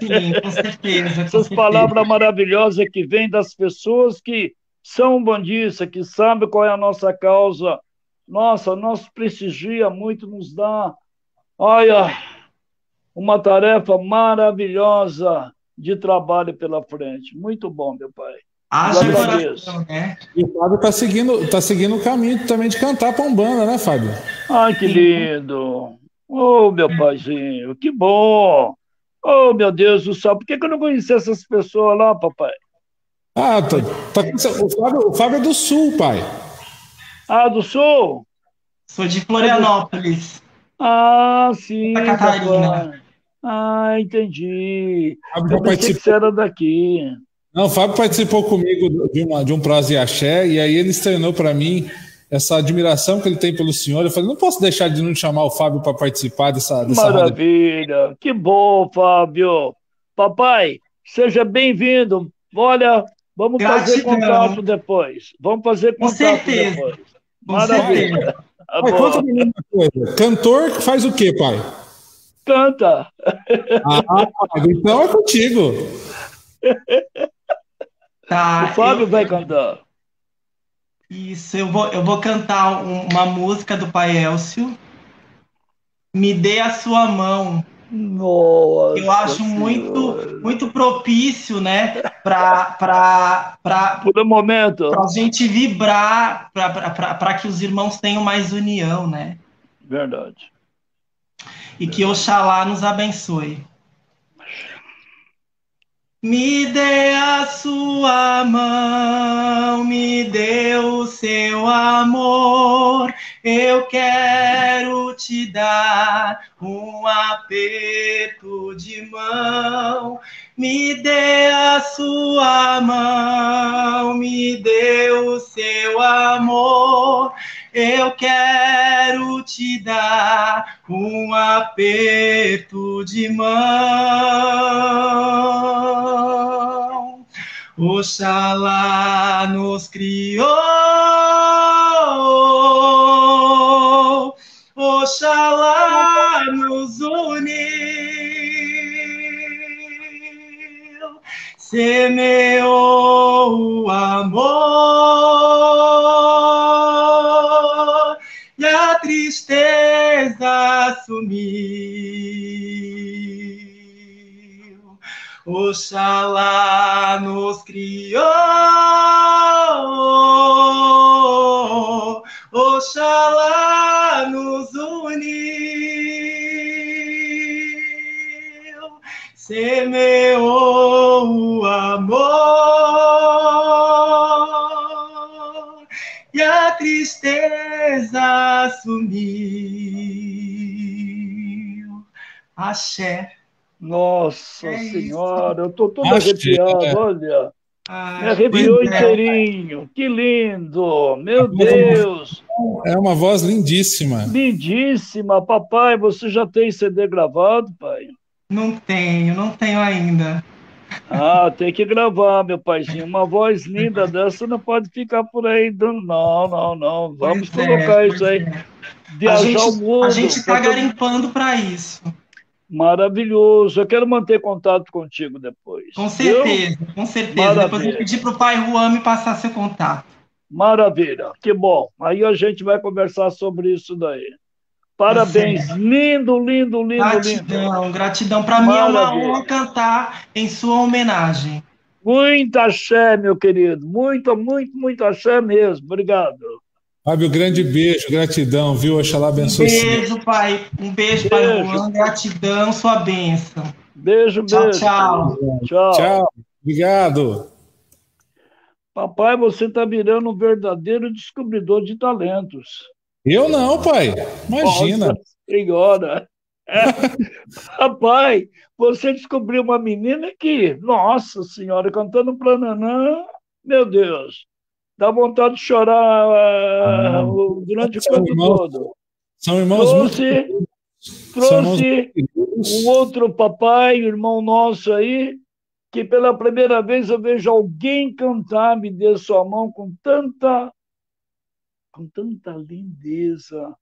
Sim, com certeza. Com Essas certeza. palavras maravilhosas que vêm das pessoas que são bandistas, que sabem qual é a nossa causa. Nossa, nos prestigia muito, nos dá, olha, uma tarefa maravilhosa de trabalho pela frente. Muito bom, meu pai. Haja coração, né? E o Fábio está seguindo, tá seguindo o caminho também de cantar para Umbanda, né, Fábio? Ai, que lindo! Oh, meu paizinho, que bom! Oh, meu Deus do céu, por que, que eu não conheci essas pessoas lá, papai? Ah, tá, tá, o, Fábio, o Fábio é do Sul, pai. Ah, do Sul? Sou de Florianópolis. Ah, sim. Santa Catarina. Papai. Ah, entendi. Eu pensei que você era daqui. Não, o Fábio participou comigo de, uma, de um Prose e Axé, e aí ele estrenou para mim essa admiração que ele tem pelo senhor. Eu falei, não posso deixar de não chamar o Fábio para participar dessa, dessa Maravilha, roda. que bom, Fábio. Papai, seja bem-vindo. Olha, vamos Gratidão. fazer contato depois. Vamos fazer contato Com certeza. depois. Maravilha. pai, conta uma coisa. Cantor faz o quê, pai? Canta. Ah, então é contigo. Tá, o Fábio eu... vai cantar. Isso, eu vou, eu vou cantar uma música do Pai Elcio. Me dê a sua mão. Nossa eu acho muito muito propício, né, para para para por um momento para a gente vibrar para que os irmãos tenham mais união, né? Verdade. E que Oxalá nos abençoe. Me dê a sua mão, me dê o seu amor. Eu quero te dar um aperto de mão. Me dê a sua mão, me dê o seu amor. Eu quero te dar um aperto de mão. Oxalá nos criou, semeou o amor e a tristeza sumiu. Oxalá nos criou, Oxalá tristeza sumiu. Axé. Nossa é Senhora, eu estou todo arrepiado, olha. Ah, Me arrepiou inteirinho. Que lindo! Meu é Deus! É uma voz lindíssima. Lindíssima. Papai, você já tem CD gravado, pai? Não tenho, não tenho ainda. Ah, tem que gravar, meu paizinho. Uma voz linda dessa não pode ficar por aí. Não, não, não. Vamos pois é, colocar é, isso aí. É. Viajar a gente, mundo. A gente está garimpando para isso. Maravilhoso. Eu quero manter contato contigo depois. Com certeza, viu? com certeza. Maravilha. Depois eu pedir para o pai Juan me passar seu contato. Maravilha, que bom. Aí a gente vai conversar sobre isso daí. Parabéns, lindo, lindo, lindo, gratidão, lindo. Gratidão, Para mim é uma honra cantar em sua homenagem. Muito axé, meu querido. Muito, muito, muito axé mesmo. Obrigado. Fábio, grande beijo, gratidão, viu? Oxalá abençoe. Um beijo, pai. Um beijo, beijo. pai Juan. Gratidão, sua bênção. Beijo, tchau, beijo. Tchau, tchau. Tchau. Obrigado. Papai, você está virando um verdadeiro descobridor de talentos. Eu não, pai. Imagina. Nossa senhora. É. Papai, você descobriu uma menina que, nossa senhora, cantando pra Nanã, meu Deus. Dá vontade de chorar ah, durante o canto irmãos, todo. São irmãos trouxe, muito... Trouxe um outro papai, irmão nosso aí, que pela primeira vez eu vejo alguém cantar, me dê sua mão com tanta com tanta lindeza.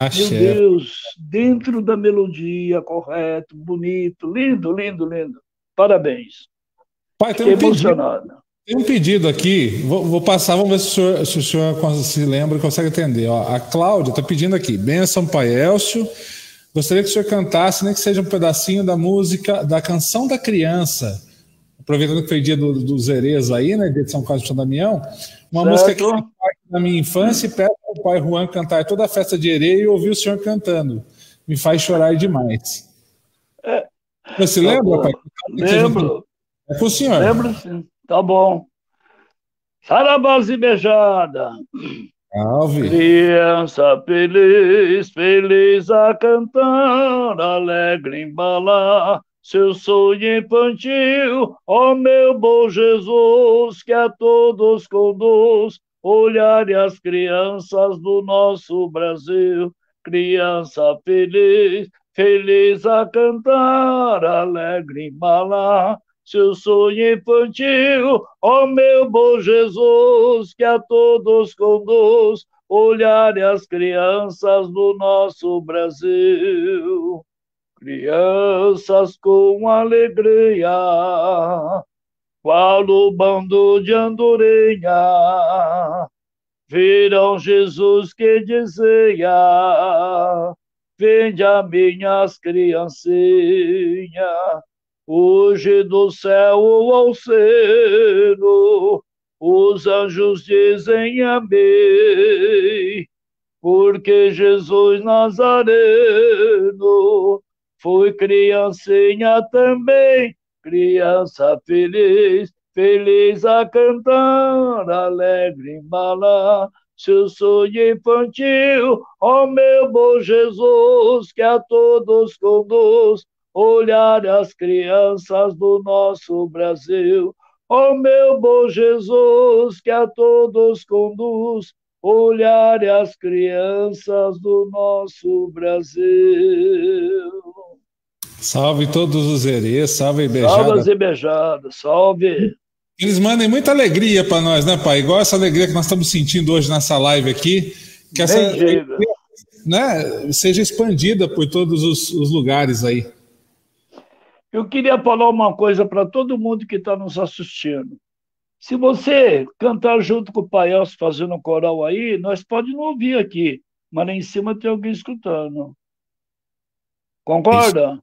Axé. Meu Deus, dentro da melodia, correto, bonito, lindo, lindo, lindo. Parabéns. Pai, tem um emocionado. Pedido. Tem um pedido aqui, vou, vou, passar, vamos ver se o senhor, se, o senhor se lembra e consegue atender. Ó, a Cláudia está pedindo aqui, benção Pai Elcio, gostaria que o senhor cantasse, nem que seja um pedacinho da música, da canção da criança, aproveitando que foi dia do, do Zerezo aí, né, de São Carlos de São Damião, uma certo. música que faz parte da minha infância e peço ao pai Juan cantar toda a festa de Herê e ouvir o senhor cantando. Me faz chorar demais. É. Você lembra, pai? Lembro. É com o senhor. Lembro sim. Tá bom. Sarabás e beijada. Salve. Criança feliz, feliz a cantar, alegre embalar seu sonho infantil, ó meu bom Jesus, que a todos conduz, olhar as crianças do nosso Brasil, criança feliz, feliz a cantar, alegre embalar, seu sonho infantil, ó meu bom Jesus, que a todos conduz, olhar as crianças do nosso Brasil. Crianças com alegria, qual o bando de andorinha, viram Jesus que dizia, vende a minhas criancinhas, hoje do céu ao seno, os anjos dizem amém, porque Jesus Nazareno foi criancinha também, criança feliz, feliz a cantar, alegre embalar seu sonho infantil, ó meu bom Jesus, que a todos conduz, olhar as crianças do nosso Brasil, Ó meu bom Jesus, que a todos conduz, olhar as crianças do nosso Brasil. Salve todos os herês, salve beijada. Salve e beijadas, salve. Eles mandem muita alegria para nós, né, pai? Igual essa alegria que nós estamos sentindo hoje nessa live aqui. Que essa alegria, né, seja expandida por todos os, os lugares aí. Eu queria falar uma coisa para todo mundo que está nos assistindo. Se você cantar junto com o Pai Elcio fazendo um coral aí, nós pode não ouvir aqui, mas lá em cima tem alguém escutando. Concorda?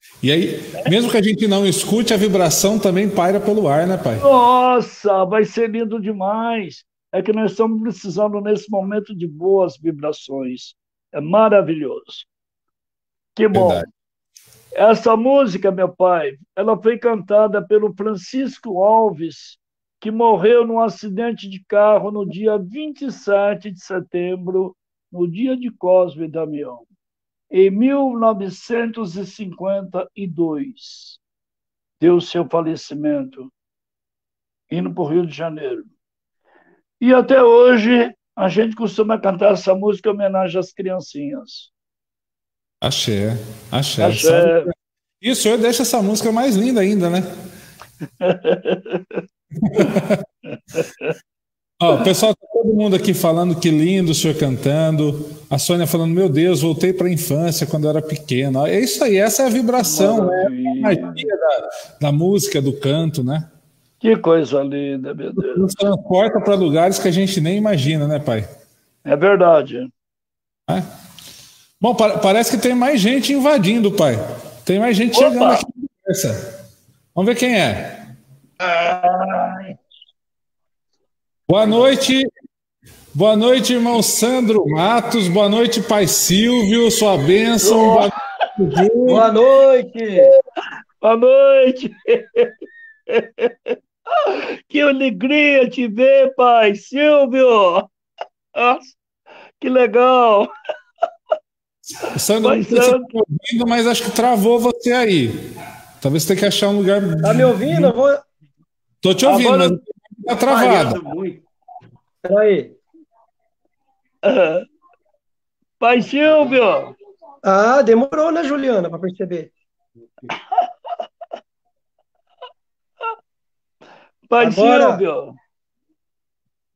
Isso. E aí, mesmo que a gente não escute, a vibração também paira pelo ar, né, pai? Nossa, vai ser lindo demais. É que nós estamos precisando nesse momento de boas vibrações. É maravilhoso. Que bom. Verdade. Essa música, meu pai, ela foi cantada pelo Francisco Alves, que morreu num acidente de carro no dia 27 de setembro, no dia de Cosme e Damião, em 1952. Deu seu falecimento, indo para o Rio de Janeiro. E até hoje, a gente costuma cantar essa música em homenagem às criancinhas. Axé, axé. axé. E o senhor deixa essa música mais linda ainda, né? Ó, o pessoal, tá todo mundo aqui falando que lindo o senhor cantando. A Sônia falando, meu Deus, voltei para a infância quando eu era pequena. É isso aí, essa é a vibração, né? É a magia da, da música, do canto, né? Que coisa linda, meu Deus. Nos transporta para lugares que a gente nem imagina, né, pai? É verdade. É? Bom, pa parece que tem mais gente invadindo, pai. Tem mais gente Opa! chegando aqui. Vamos ver quem é. Boa noite. Boa noite, irmão Sandro Matos. Boa noite, pai Silvio. Sua bênção. Boa, Boa noite. Boa noite. Que alegria te ver, pai Silvio. Nossa, que legal. Sandro, não sei se tá ouvindo, mas acho que travou você aí. Talvez você tenha que achar um lugar. Tá me ouvindo? Eu vou... Tô te ouvindo, Agora... mas tá travado. Peraí. Uh, pai Silvio! Ah, demorou, né, Juliana, para perceber. Pai Agora... Silvio!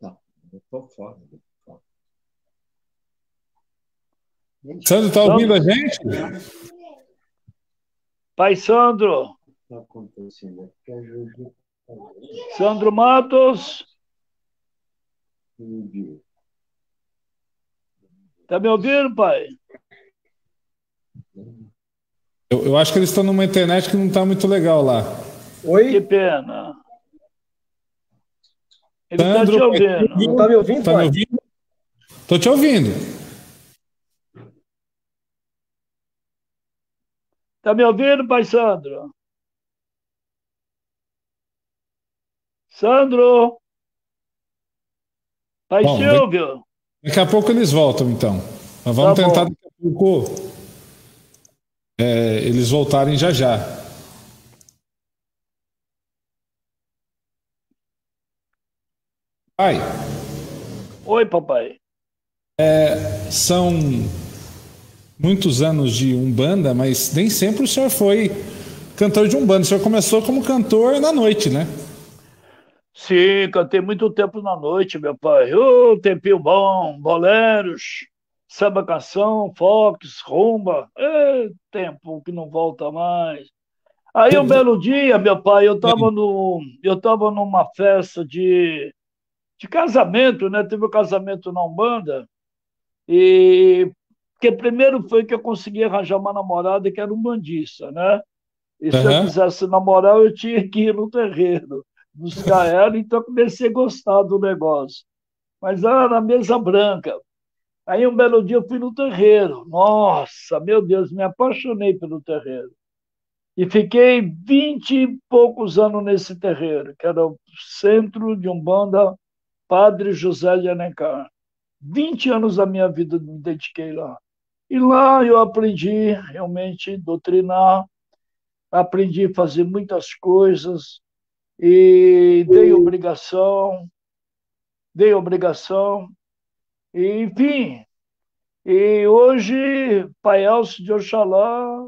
Não, eu tô fora. Sandro, está ouvindo a gente? Pai Sandro. Sandro Matos. Está me ouvindo, pai? Eu, eu, acho que eles estão numa internet que não está muito legal lá. Oi? Que pena. Ele está te ouvindo. Não está me ouvindo, tá pai? Estou te ouvindo. Está me ouvindo, pai Sandro? Sandro? Pai Bom, Silvio? Daqui a pouco eles voltam, então. Nós vamos tá tentar daqui a pouco é, eles voltarem já já. Pai. Oi, papai. É, são muitos anos de Umbanda, mas nem sempre o senhor foi cantor de Umbanda. O senhor começou como cantor na noite, né? Sim, cantei muito tempo na noite, meu pai. Ô, oh, tempinho bom, boleros, samba canção, fox, rumba. É, tempo que não volta mais. Aí um belo dia, meu pai, eu estava no, eu tava numa festa de, de casamento, né? Teve um casamento na Umbanda. E que primeiro foi que eu consegui arranjar uma namorada que era um bandista, né? E se uhum. eu quisesse namorar, eu tinha que ir no terreno buscar ela, então comecei a gostar do negócio. Mas era na mesa branca. Aí um belo dia eu fui no terreiro. Nossa, meu Deus, me apaixonei pelo terreiro. E fiquei vinte e poucos anos nesse terreiro, que era o centro de Umbanda Padre José de Alencar. Vinte anos da minha vida me dediquei lá. E lá eu aprendi realmente doutrinar, aprendi a fazer muitas coisas, e dei obrigação, dei obrigação, e, enfim. E hoje, Pai Elcio de Oxalá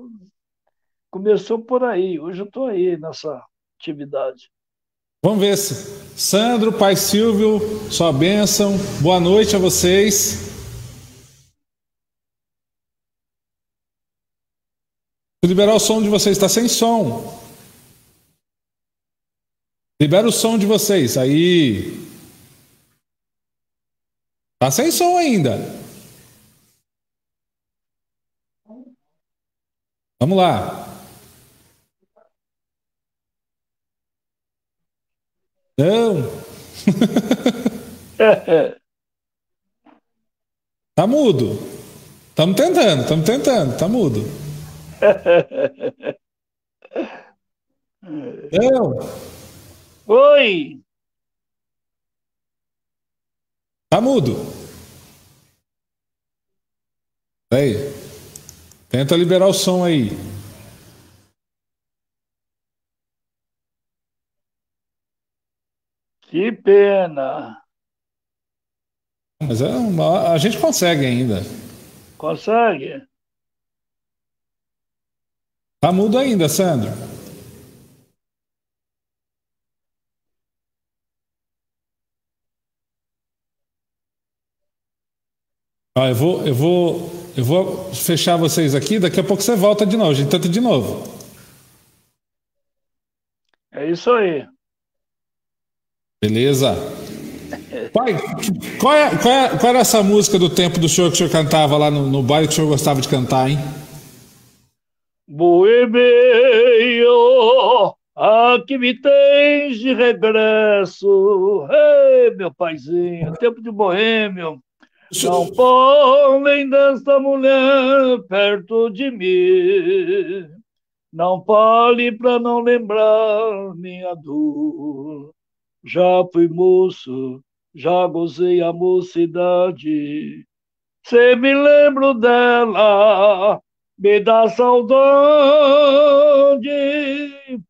começou por aí. Hoje eu estou aí nessa atividade. Vamos ver se. Sandro, Pai Silvio, sua bênção. Boa noite a vocês. Vou liberar o som de vocês, está sem som. Libera o som de vocês. Aí. Tá sem som ainda. Vamos lá. Não. tá mudo. Estamos tentando, estamos tentando, tá mudo. Não. Oi! Tá mudo. Aí. Tenta liberar o som aí. Que pena. Mas é uma... a gente consegue ainda. Consegue? Tá mudo ainda, Sandro. Ah, eu vou, eu vou, eu vou fechar vocês aqui. Daqui a pouco você volta de novo. A gente tenta de novo. É isso aí. Beleza. Pai, qual, é, qual, é, qual, era essa música do tempo do senhor que o senhor cantava lá no, no baile que o senhor gostava de cantar, hein? Boemio, aqui me tens de regresso. Ei, meu paizinho, tempo de boêmio. Não podem desta mulher perto de mim. Não fale para não lembrar minha dor. Já fui moço, já gozei a mocidade. Se me lembro dela, me dá saudade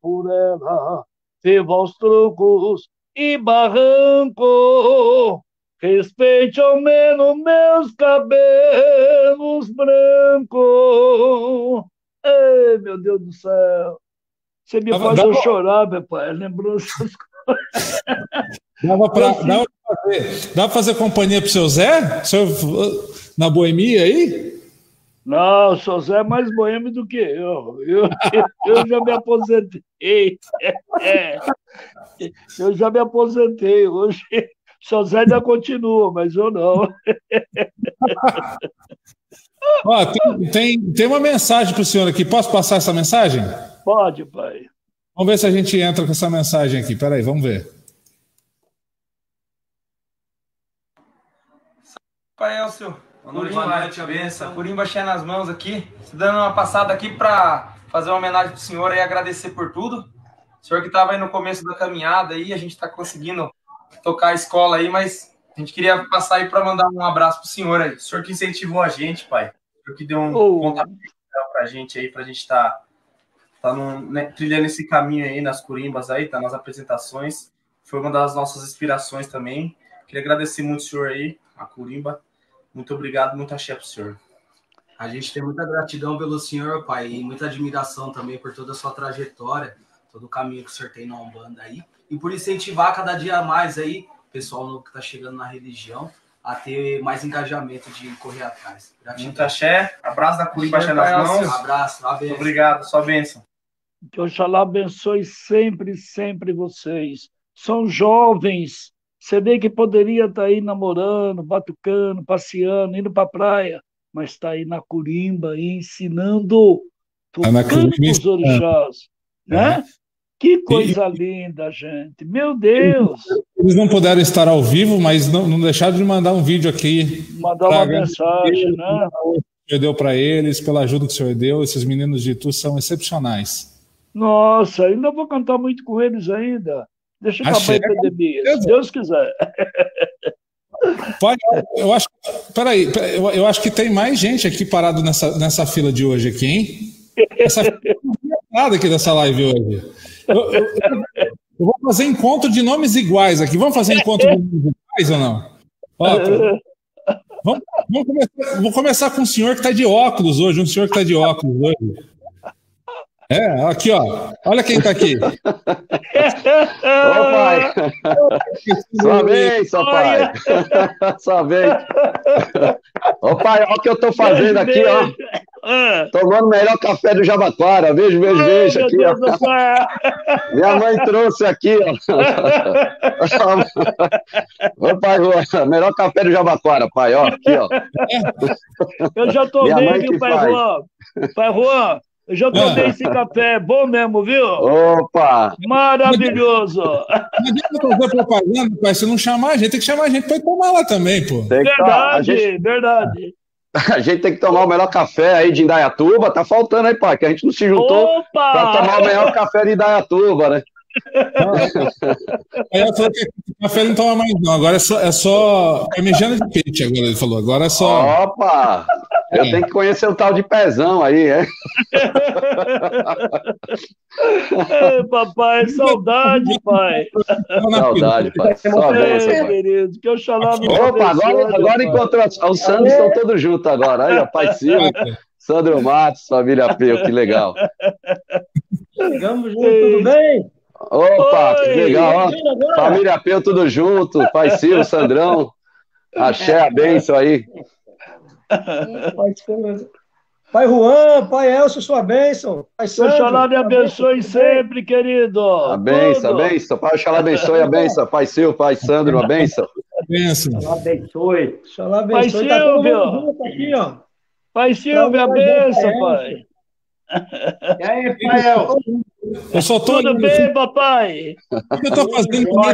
por ela. Viva aos trucos e barranco Respeite ao menos meus cabelos brancos. Ei, meu Deus do céu. Você me faz eu chorar, meu pai, lembrando essas coisas. Dava para dava fazer, dava fazer companhia para o seu Zé? Seu, na boemia aí? Não, o seu Zé é mais boêmio do que eu. Eu, eu já me aposentei. É, eu já me aposentei. Hoje seu Zé ainda continua, mas eu não. Ó, tem, tem, tem uma mensagem para o senhor aqui. Posso passar essa mensagem? Pode, pai. Vamos ver se a gente entra com essa mensagem aqui. Peraí, vamos ver. Pai Elcio, boa noite, boa noite, a benção. Curimba cheia nas mãos aqui. Dando uma passada aqui para fazer uma homenagem para o senhor e agradecer por tudo. O senhor que estava aí no começo da caminhada aí, a gente está conseguindo tocar a escola aí, mas a gente queria passar aí para mandar um abraço pro senhor aí. O senhor que incentivou a gente, pai. O senhor que deu um oh. contato para a gente aí, para a gente estar tá, tá num, né, trilhando esse caminho aí nas curimbas aí, tá nas apresentações. Foi uma das nossas inspirações também. Queria agradecer muito o senhor aí, a Curimba. Muito obrigado, muito axé pro senhor. A gente tem muita gratidão pelo senhor, pai, e muita admiração também por toda a sua trajetória, todo o caminho que o senhor tem na Umbanda aí. E por incentivar cada dia mais aí, pessoal que está chegando na religião, a ter mais engajamento de correr atrás. Gratidão. Muito axé, abraço da Curimba axé nas mãos. Abraço, abenço. Obrigado, sua bênção. Que Oxalá abençoe sempre, sempre vocês. São jovens, você vê que poderia estar tá aí namorando, batucando, passeando, indo para a praia, mas está aí na Curimba, aí ensinando, tocando tá os orixás, né? É. Que coisa e, linda, gente. Meu Deus! Eles não puderam estar ao vivo, mas não, não deixaram de mandar um vídeo aqui. Mandar uma mensagem, né? O senhor deu para eles, pela ajuda que o senhor deu. Esses meninos de Itu são excepcionais. Nossa, ainda vou cantar muito com eles ainda. Deixa eu acabar a epidemia, se Deus quiser. Pode, eu acho. Peraí, eu, eu acho que tem mais gente aqui parado nessa, nessa fila de hoje aqui, hein? Essa fila não aqui dessa live hoje. Eu, eu, eu, vou fazer encontro de nomes iguais aqui. Vamos fazer encontro de nomes iguais ou não? Ó, vamos, vamos começar, vou começar com um senhor que está de óculos hoje, um senhor que está de óculos hoje. É, aqui, ó. Olha quem tá aqui. Ô, pai. Sua vez, seu pai. Sua vez. Ô, pai, olha o que eu tô fazendo aqui, ó. Tomando o melhor café do Jabaquara. Vejo, vejo, vejo aqui, ó. Minha mãe trouxe aqui, ó. Ô, pai, melhor café do Jabaquara, pai, ó. Aqui, ó. Eu já tomei, viu, pai Juan? Pai Juan, eu já tomei esse café, bom mesmo, viu? Opa! Maravilhoso! Não adianta fazer propaganda, pai. Se não chamar a gente, tem que chamar a gente para tomar lá também, pô. Verdade, gente... verdade. A gente tem que tomar o melhor café aí de Indaiatuba. Tá faltando aí, pai, que a gente não se juntou para tomar o melhor café de Indaiatuba, né? Aí eu falei que café não toma mais, não. Agora é só, é só parmegiana de peixe, agora ele falou. Agora é só. Opa! Eu é. tenho que conhecer o tal de pezão aí, é? é papai, saudade, pai. Saudade, pai. Só é, querido, que eu chamava. Opa, agora, agora encontrou. Os Sandros estão todos juntos agora. Aí, ó, pai Silvio, Sandro Matos, família Peu, que legal. Chegamos juntos, tudo bem? Opa, Oi. que legal, ó. Família Peu, tudo junto. Pai Silvio, Sandrão. Axé, a benção aí. Pai Juan, Pai Elcio, sua bênção. Pai Sandro, Oxalá me abençoe sempre, querido. A benção, a benção. Pai Oxalá abençoe a benção. Pai Silvio, Pai Sandro, a benção. Benção. Oxalá abençoe. Oxalá abençoe. Pai tá Silvio. Tá aqui, ó. Pai Silvio, a benção, pai. E aí, pai Elcio? Eu só tô. Tudo bem, papai? O que eu tô fazendo com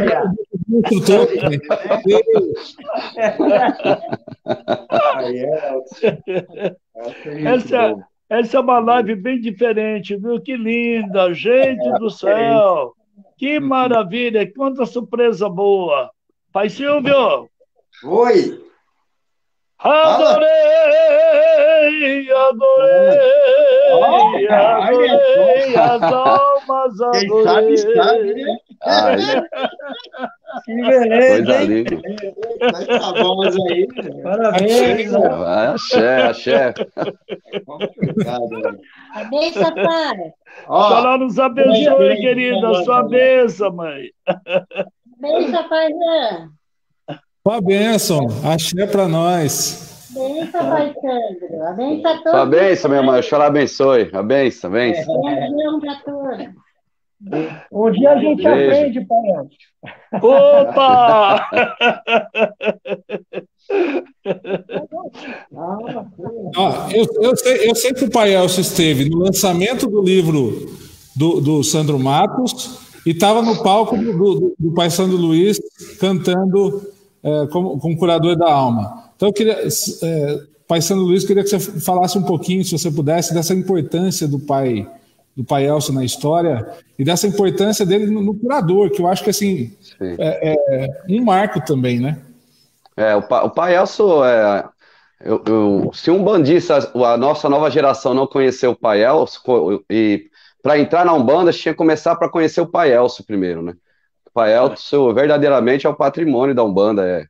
essa, essa é uma live bem diferente, viu? Que linda, gente do céu! Que maravilha, quanta surpresa boa! Pai Silvio! Oi! Adorei, adorei, adorei, as almas adorei. Quem sabe, sabe, né? Que beleza, hein? Tá bom, aí. Parabéns. Axé, axé. Obrigado. A benção, pai. Ó, nos abençoe, querida. Sua benção, mãe. Benção, paizão. Uma bênção, axé para nós. Benção, Pai Sandro. A benção a todos. Sua benção, minha mãe. Oxalá abençoe. A benção, a benção. Beijão para todos. Um dia a gente Beijo. aprende, pai. Opa! ah, eu, eu, sei, eu sei que o Pai Elcio esteve no lançamento do livro do, do Sandro Matos e estava no palco do, do, do Pai Sandro Luiz cantando é, como, como curador da alma. Então, eu queria, é, Pai Sandro Luiz, queria que você falasse um pouquinho, se você pudesse, dessa importância do Pai do Pai Elcio na história e dessa importância dele no, no curador, que eu acho que assim é, é, um marco também, né? É, o, o Pai Elcio é, eu, eu, se um bandista, a nossa nova geração não conheceu o Pai Elcio, e para entrar na Umbanda, tinha que começar para conhecer o Pai Elcio primeiro, né? Pai Elcio verdadeiramente é o patrimônio da Umbanda, é,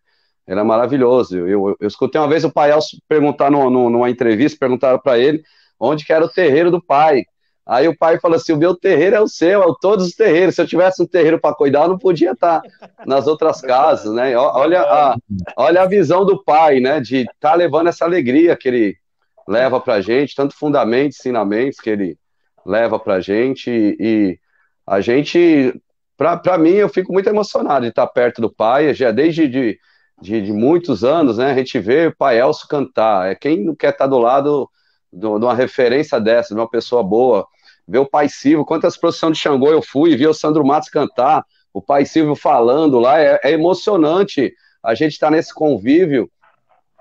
ele é maravilhoso. Eu, eu, eu escutei uma vez o Pai Elcio perguntar no, no, numa entrevista, perguntaram para ele onde que era o terreiro do pai. Aí o pai falou assim: o meu terreiro é o seu, é todos os terreiros. Se eu tivesse um terreiro para cuidar, eu não podia estar nas outras casas, né? Olha a, olha a visão do pai, né? De estar tá levando essa alegria que ele leva para gente, tanto fundamentos, ensinamentos que ele leva para gente. E, e a gente, para mim, eu fico muito emocionado de estar perto do pai, já desde de, de, de muitos anos, né? A gente vê o pai Elcio cantar. É quem não quer estar do lado de uma referência dessa, de uma pessoa boa. Ver o Pai Silvio, quantas procissões de Xangô eu fui, vi o Sandro Matos cantar, o Pai Silvio falando lá, é, é emocionante a gente estar tá nesse convívio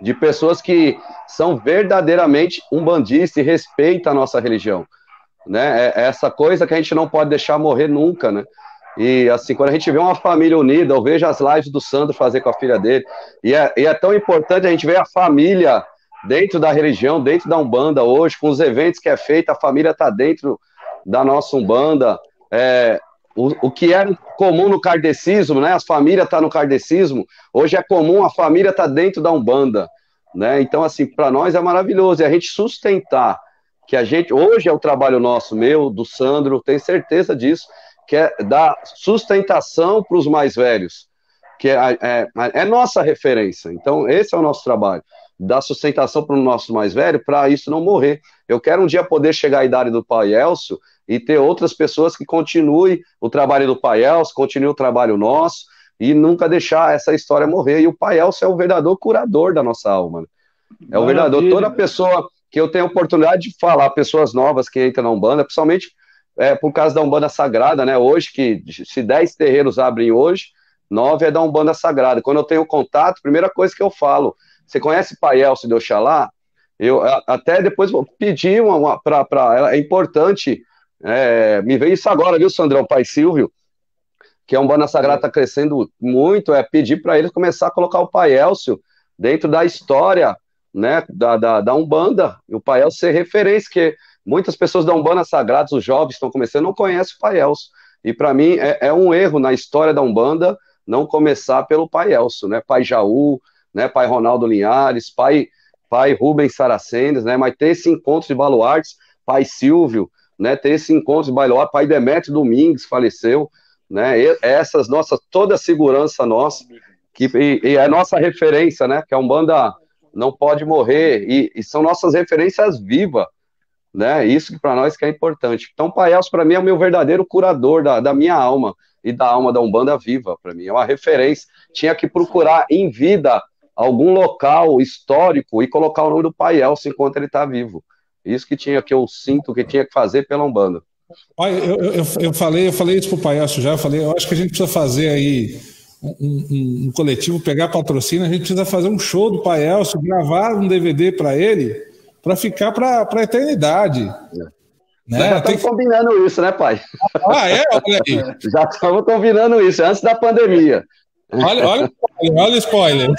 de pessoas que são verdadeiramente umbandistas e respeitam a nossa religião. Né? É, é essa coisa que a gente não pode deixar morrer nunca, né? E assim, quando a gente vê uma família unida, eu vejo as lives do Sandro fazer com a filha dele, e é, e é tão importante a gente ver a família dentro da religião, dentro da Umbanda hoje, com os eventos que é feito, a família está dentro da nossa Umbanda. É, o, o que era comum no kardecismo, né? As famílias estão tá no kardecismo, hoje é comum a família estar tá dentro da Umbanda, né? Então, assim, para nós é maravilhoso. E a gente sustentar que a gente, hoje é o trabalho nosso, meu, do Sandro, tenho certeza disso, que é dar sustentação para os mais velhos, que é, é, é nossa referência. Então, esse é o nosso trabalho dar sustentação para o nosso mais velho, para isso não morrer. Eu quero um dia poder chegar à idade do pai Elcio e ter outras pessoas que continuem o trabalho do pai Elcio, continuem o trabalho nosso, e nunca deixar essa história morrer. E o pai Elcio é o verdadeiro curador da nossa alma. Né? É o verdadeiro. Toda pessoa que eu tenho a oportunidade de falar, pessoas novas que entram na Umbanda, principalmente é, por causa da Umbanda Sagrada, né? Hoje, que se 10 terreiros abrem hoje, nove é da Umbanda Sagrada. Quando eu tenho contato, primeira coisa que eu falo, você conhece Pai Elcio de Oxalá? Eu até depois vou pedir uma, para ela. É importante. É, me veio isso agora, viu, Sandrão? Pai Silvio, que é um Bana Sagrada está crescendo muito, é pedir para eles começar a colocar o Pai Elcio dentro da história né, da, da, da Umbanda, e o Pai Elcio ser referência, que muitas pessoas da Umbanda Sagrada, os jovens estão começando, não conhecem o Pai Elcio. E para mim é, é, um erro na história da Umbanda não começar pelo Pai Elcio, né? Pai Jaú, né, pai Ronaldo Linhares, pai, pai Rubens Saracendes, né, mas ter esse encontro de baluartes, pai Silvio, né, ter esse encontro de baluarte, pai Demetrio Domingues faleceu, né, essas nossas, toda a segurança nossa, que, e, e é nossa referência, né, que a Umbanda não pode morrer, e, e são nossas referências vivas, né, isso que para nós que é importante. Então, Pai Elcio, para mim, é o meu verdadeiro curador da, da minha alma, e da alma da Umbanda viva, para mim, é uma referência. Tinha que procurar em vida algum local histórico e colocar o nome do Pai Elcio enquanto ele está vivo. Isso que tinha que eu sinto que tinha que fazer pela Umbanda. Olha, eu, eu, eu, falei, eu falei isso pro Pai Elcio já, eu falei, eu acho que a gente precisa fazer aí um, um, um coletivo, pegar patrocínio, a gente precisa fazer um show do Pai Elcio, gravar um DVD para ele, para ficar para a eternidade. É. Né? Já estamos que... combinando isso, né, pai? Ah, é? Olha aí. Já estamos combinando isso, antes da pandemia. Olha, olha, olha o spoiler.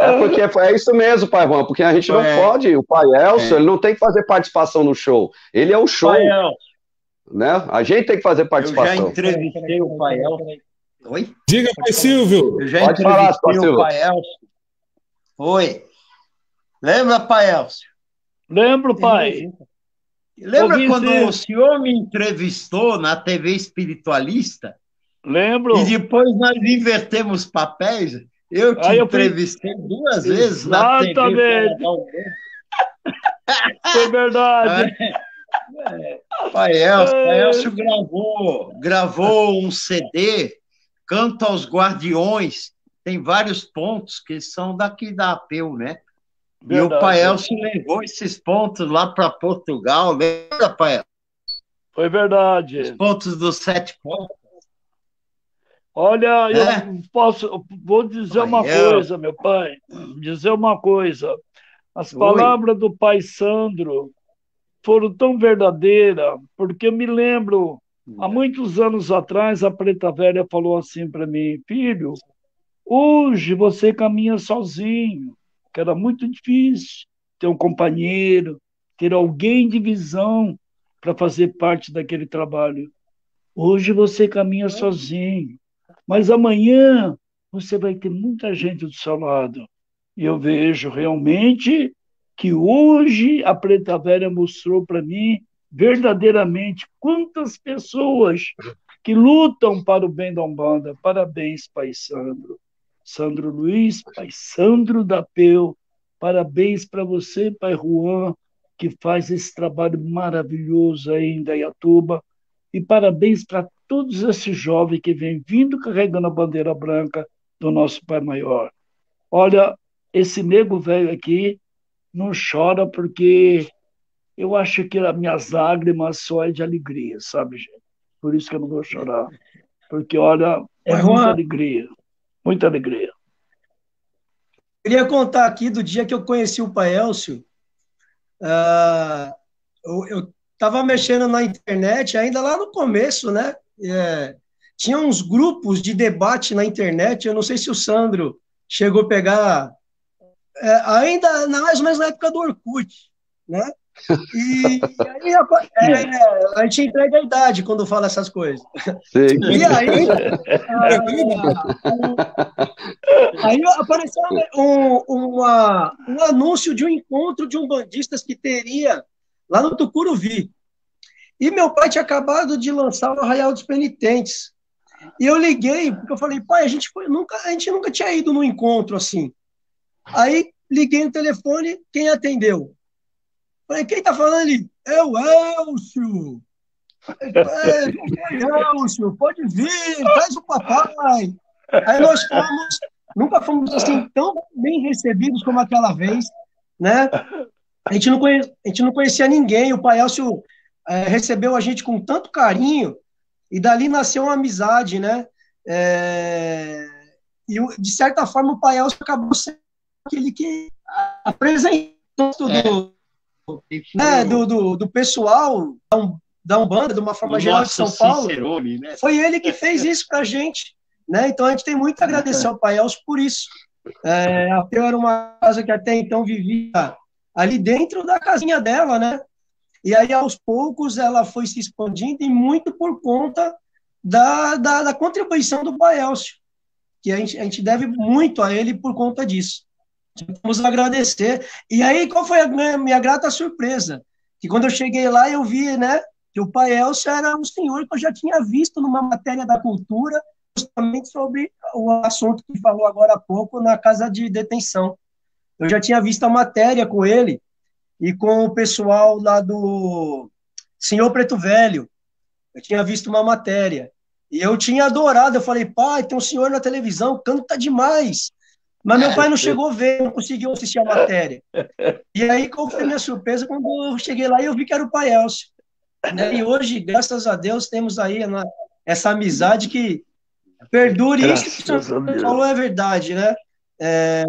É porque é isso mesmo, pai Juan, porque a gente não é. pode, o pai Elcio, é. ele não tem que fazer participação no show. Ele é o show. Pai né? A gente tem que fazer participação. Eu já entrevistei o pai Elcio. Oi? Diga, pai Silvio. Eu já pode entrevistei falar, o pai Elcio. Oi. Lembra, pai Elcio? Lembro, pai. Lembra quando o senhor me entrevistou na TV Espiritualista? Lembro. E depois nós invertemos papéis. Eu te eu entrevistei fui... duas vezes Exatamente. na TV. Foi verdade. É. Pai Elcio, Pai Elcio gravou, gravou um CD, Canto aos Guardiões, tem vários pontos que são daqui da APEU, né? Verdade. E o Pai Elcio levou esses pontos lá para Portugal, lembra, Pai Foi verdade. Os pontos dos sete pontos. Olha, é? eu posso, vou dizer pai, uma eu... coisa, meu pai, dizer uma coisa. As Oi. palavras do pai Sandro foram tão verdadeiras, porque eu me lembro, há muitos anos atrás, a Preta Velha falou assim para mim, filho, hoje você caminha sozinho, que era muito difícil ter um companheiro, ter alguém de visão para fazer parte daquele trabalho. Hoje você caminha sozinho. Mas amanhã você vai ter muita gente do seu lado. E eu vejo realmente que hoje a Preta Velha mostrou para mim verdadeiramente quantas pessoas que lutam para o bem da Umbanda. Parabéns, Pai Sandro. Sandro Luiz, Pai Sandro da Peu. Parabéns para você, Pai Juan, que faz esse trabalho maravilhoso aí em Dayatuba. E parabéns para todos esses jovens que vêm vindo carregando a bandeira branca do nosso Pai Maior. Olha, esse nego velho aqui não chora porque eu acho que as minhas lágrimas só é de alegria, sabe, gente? Por isso que eu não vou chorar. Porque, olha, é muita alegria. Muita alegria. Queria contar aqui do dia que eu conheci o Pai Elcio. Uh, eu estava mexendo na internet, ainda lá no começo, né? É, tinha uns grupos de debate na internet, eu não sei se o Sandro chegou a pegar, é, ainda mais ou menos na época do Orkut, né? E aí é, a gente entrega a idade quando fala essas coisas. Sim. E aí, aí apareceu um, uma, um anúncio de um encontro de umbandistas que teria lá no Tucuruvi. E meu pai tinha acabado de lançar o Arraial dos Penitentes. E eu liguei, porque eu falei, pai, a gente, foi, nunca, a gente nunca tinha ido num encontro assim. Aí liguei no telefone, quem atendeu? Falei, quem tá falando ali? É o Elcio. É, é Elcio, pode vir, traz o papai. Aí nós fomos, nunca fomos assim tão bem recebidos como aquela vez, né? A gente não, conhe, a gente não conhecia ninguém, o pai Elcio é, recebeu a gente com tanto carinho, e dali nasceu uma amizade, né? É, e, de certa forma, o pai Elcio acabou sendo aquele que apresentou tudo, né, do, do, do, pessoal da Umbanda, de uma forma geral de São Paulo. Né? Foi ele que fez isso para a gente. Né? Então a gente tem muito a agradecer ao Pai Elcio por isso. É, a Peu era uma casa que até então vivia ali dentro da casinha dela, né? E aí, aos poucos, ela foi se expandindo e muito por conta da, da, da contribuição do Pai Elcio, que a gente, a gente deve muito a ele por conta disso. Vamos agradecer. E aí, qual foi a minha, minha, grata surpresa? Que quando eu cheguei lá, eu vi, né, que o Pai Elcio era um senhor que eu já tinha visto numa matéria da cultura, justamente sobre o assunto que falou agora há pouco na casa de detenção. Eu já tinha visto a matéria com ele e com o pessoal lá do Senhor Preto Velho. Eu tinha visto uma matéria. E eu tinha adorado. Eu falei, pai, tem um senhor na televisão, canta demais. Mas meu pai não chegou a ver, não conseguiu assistir a matéria. E aí, qual foi a minha surpresa quando eu cheguei lá e eu vi que era o pai Elcio. Né? E hoje, graças a Deus, temos aí essa amizade que perdure. Graças isso que o senhor falou é verdade, né? É,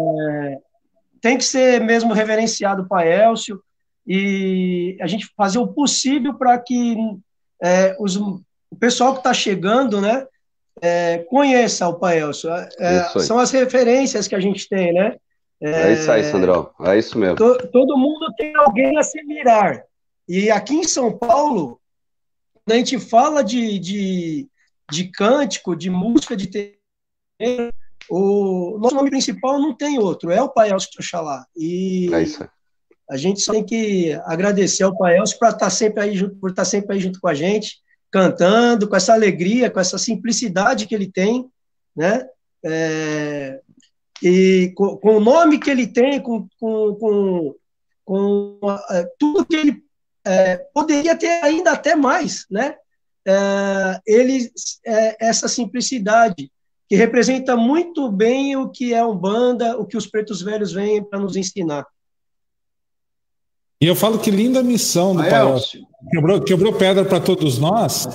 tem que ser mesmo reverenciado o pai Elcio e a gente fazer o possível para que é, os, o pessoal que está chegando, né, é, conheça o Pai Elcio. É, é são as referências que a gente tem, né? É, isso aí, Sandrão. É isso mesmo. To, todo mundo tem alguém a se mirar. E aqui em São Paulo, quando a gente fala de, de, de cântico, de música de terreiro, o nosso nome principal não tem outro, é o Pai Elcio Oxalá. E é isso. a gente só tem que agradecer ao Pai Elcio por estar sempre aí junto, por estar sempre aí junto com a gente cantando, com essa alegria, com essa simplicidade que ele tem, né? É, e com, com, o nome que ele tem, com, com, com, com é, tudo que ele é, poderia ter ainda até mais, né? É, ele, é, essa simplicidade, que representa muito bem o que é Umbanda, o que os pretos velhos vêm para nos ensinar. E eu falo que linda missão do Pai Quebrou, quebrou pedra para todos nós.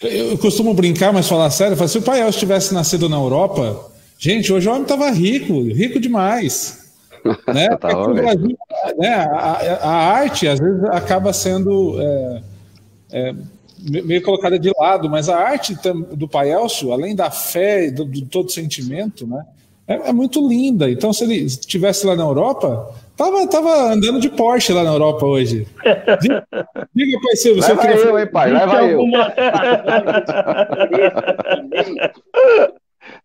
Eu costumo brincar, mas falar sério, se o Pai estivesse nascido na Europa, gente, hoje o homem estava rico, rico demais. né? tá Brasil, né? A, a, arte, às vezes, acaba sendo é, é, meio colocada de lado, mas a arte do Pai Elcio, além da fé e do, do todo sentimento, né? É, é, muito linda. Então, se ele estivesse lá na Europa, Tava, tava andando de Porsche lá na Europa hoje. Diga, diga pai Silvio, leva queria... eu, hein, pai, leva alguma...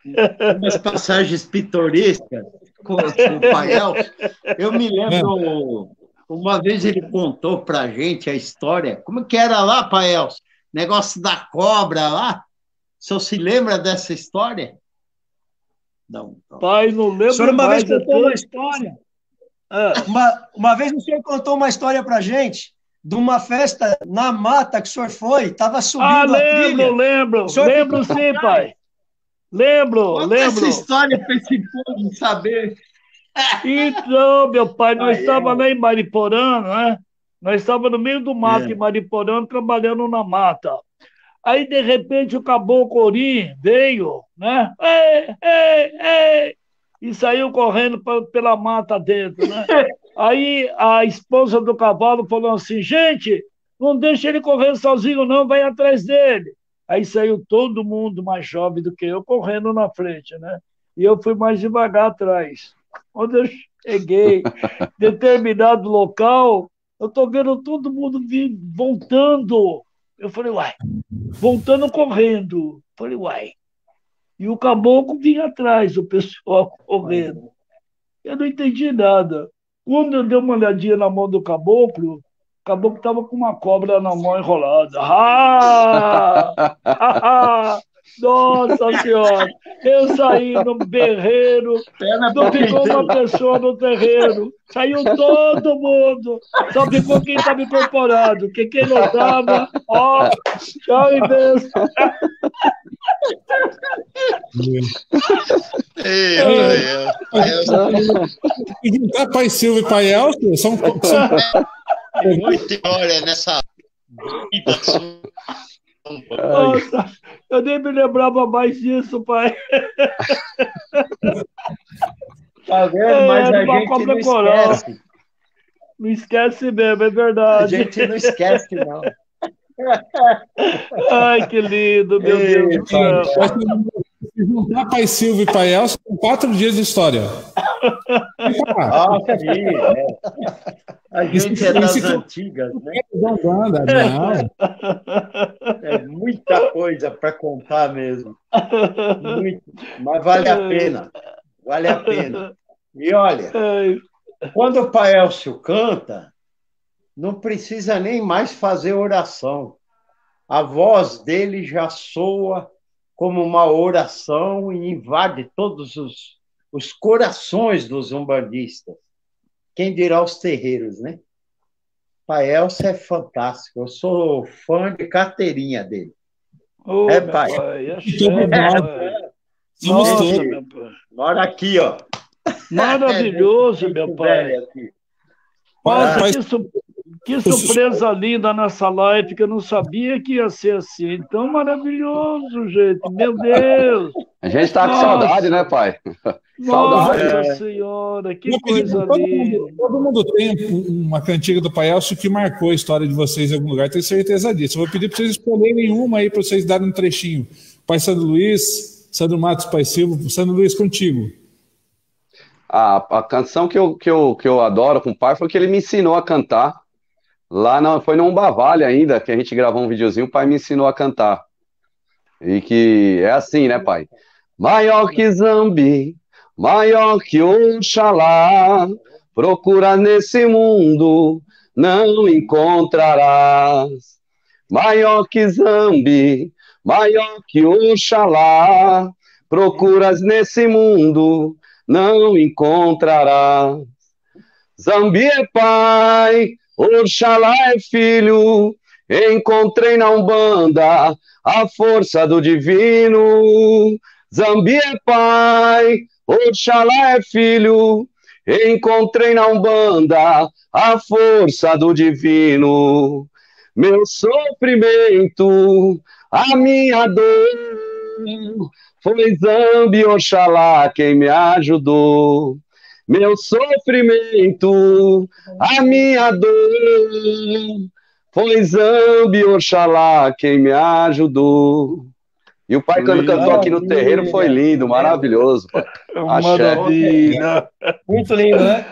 eu. Umas passagens pitorescas com, com o Pael, eu me lembro, uma vez ele contou pra gente a história, como que era lá, Pael? Negócio da cobra lá? O senhor se lembra dessa história? Não. não. Pai, não lembro O senhor uma mais. vez contou uma história. Uma, uma vez o senhor contou uma história pra gente de uma festa na mata que o senhor foi, estava subindo Ah, a lembro, trilha. lembro. O Lembro sim, pai. Lembro, Conta lembro. essa história para esse povo saber. Então, meu pai, nós Ah, estávamos lá em Mariporã, né? Nós estávamos no meio do mato É. em Mariporã, trabalhando na mata. Aí, de repente, o caboclo Ori veio, né? Ei, ei, ei! E saiu correndo pela mata dentro, né? Aí a esposa do cavalo falou assim: gente, não deixa ele correr sozinho, não, vai atrás dele. Aí saiu todo mundo mais jovem do que eu correndo na frente, né? E eu fui mais devagar atrás. Quando eu cheguei em determinado local, eu tô vendo todo mundo voltando. Eu falei, uai, voltando correndo. Falei, uai. E o caboclo vinha atrás, o pessoal correndo. Eu não entendi nada. Quando eu dei uma olhadinha na mão do caboclo, o caboclo estava com uma cobra na mão enrolada. Ah! Ah! Nossa Senhora! Eu saí no berreiro, não ficou uma pessoa no terreiro, saiu todo mundo, só ficou quem estava incorporado, que quem não estava, ó, tchau e benção. E juntar Pai Silvio e Pai Elcio são, são Tem muita história nessa vida sua. Nossa, eu nem me lembrava mais disso, pai. Tá vendo? Mas É, a uma gente não coral. esquece. Não esquece mesmo, é A verdade. gente não esquece, não. Ai, que lindo, meu Ei, Deus do céu. Se juntar Pai Silvio e Pai Elcio, são quatro dias de história. Ah, sim, é. A gente é das Isso- antigas, né? Não. É muita coisa para contar mesmo. Muito. Mas vale a pena. Vale a pena. E olha, quando o Pai Elcio canta, não precisa nem mais fazer oração. A voz dele já soa como uma oração e invade todos os, os corações dos umbandistas. Quem dirá os terreiros, né? Pai Elcio é fantástico. Eu sou fã de carteirinha dele. ô, É, pai. pai, é. Somos todos. meu pai. Mora aqui, ó. Maravilhoso, É, meu pai. Nossa, Pai- que, su- que surpresa linda nessa live, que eu não sabia que ia ser assim. Então, maravilhoso, gente. Meu Deus. A gente tá com saudade, né, pai? Nossa Saudade. Senhora, que porque coisa todo, linda. mundo, todo mundo tem um- uma cantiga do Pai Elcio que marcou a história de vocês em algum lugar, tenho certeza disso. Eu vou pedir para vocês escolherem uma aí para vocês darem um trechinho. Pai Sandro Luiz, Sandro Matos, Pai Silvio, Sandro Luiz contigo. A, a canção que eu, que, eu, que eu adoro com o pai foi que ele me ensinou a cantar. Lá na, foi num Bavalha ainda, que a gente gravou um videozinho, o pai me ensinou a cantar. E que é assim, né, pai? Maior que Zambi, maior que Oxalá, procura nesse mundo, não encontrarás. Maior que Zambi, maior que Oxalá, procuras nesse mundo, não encontrarás. Zambi é pai, Oxalá é filho, encontrei na Umbanda a força do divino. Zambi é pai, Oxalá é filho, encontrei na Umbanda a força do divino. Meu sofrimento, a minha dor, foi Zambi Oxalá quem me ajudou. Meu sofrimento, a minha dor, foi Zambi Oxalá quem me ajudou. E o pai, quando cantou aqui no terreiro, foi lindo, maravilhoso. pai. Axé. Maravilha. Muito lindo, né?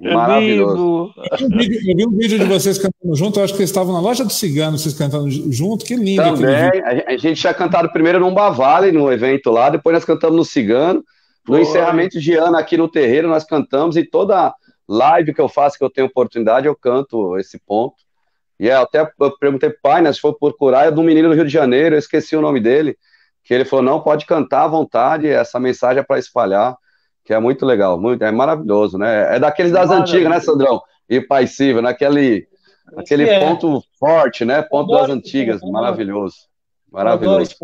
Maravilhoso. Eu vi, um vídeo, eu vi um vídeo de vocês cantando junto, eu acho que vocês estavam na loja do Cigano, vocês cantando junto, que lindo aquele vídeo. Também, a gente tinha cantado primeiro num Bavale, num evento lá, depois nós cantamos no Cigano, No encerramento de ano aqui no terreiro, nós cantamos e toda live que eu faço, que eu tenho oportunidade, eu canto esse ponto. E é, até eu perguntei pai, né, se for procurar, é do menino do Rio de Janeiro, eu esqueci o nome dele, que ele falou, não, pode cantar à vontade, essa mensagem é para espalhar, que é muito legal, muito, é maravilhoso, né? É daqueles das antigas, né, Sandrão? E Pai Silvio, naquele aquele é. ponto forte, né? Ponto das antigas, maravilhoso. Maravilhoso.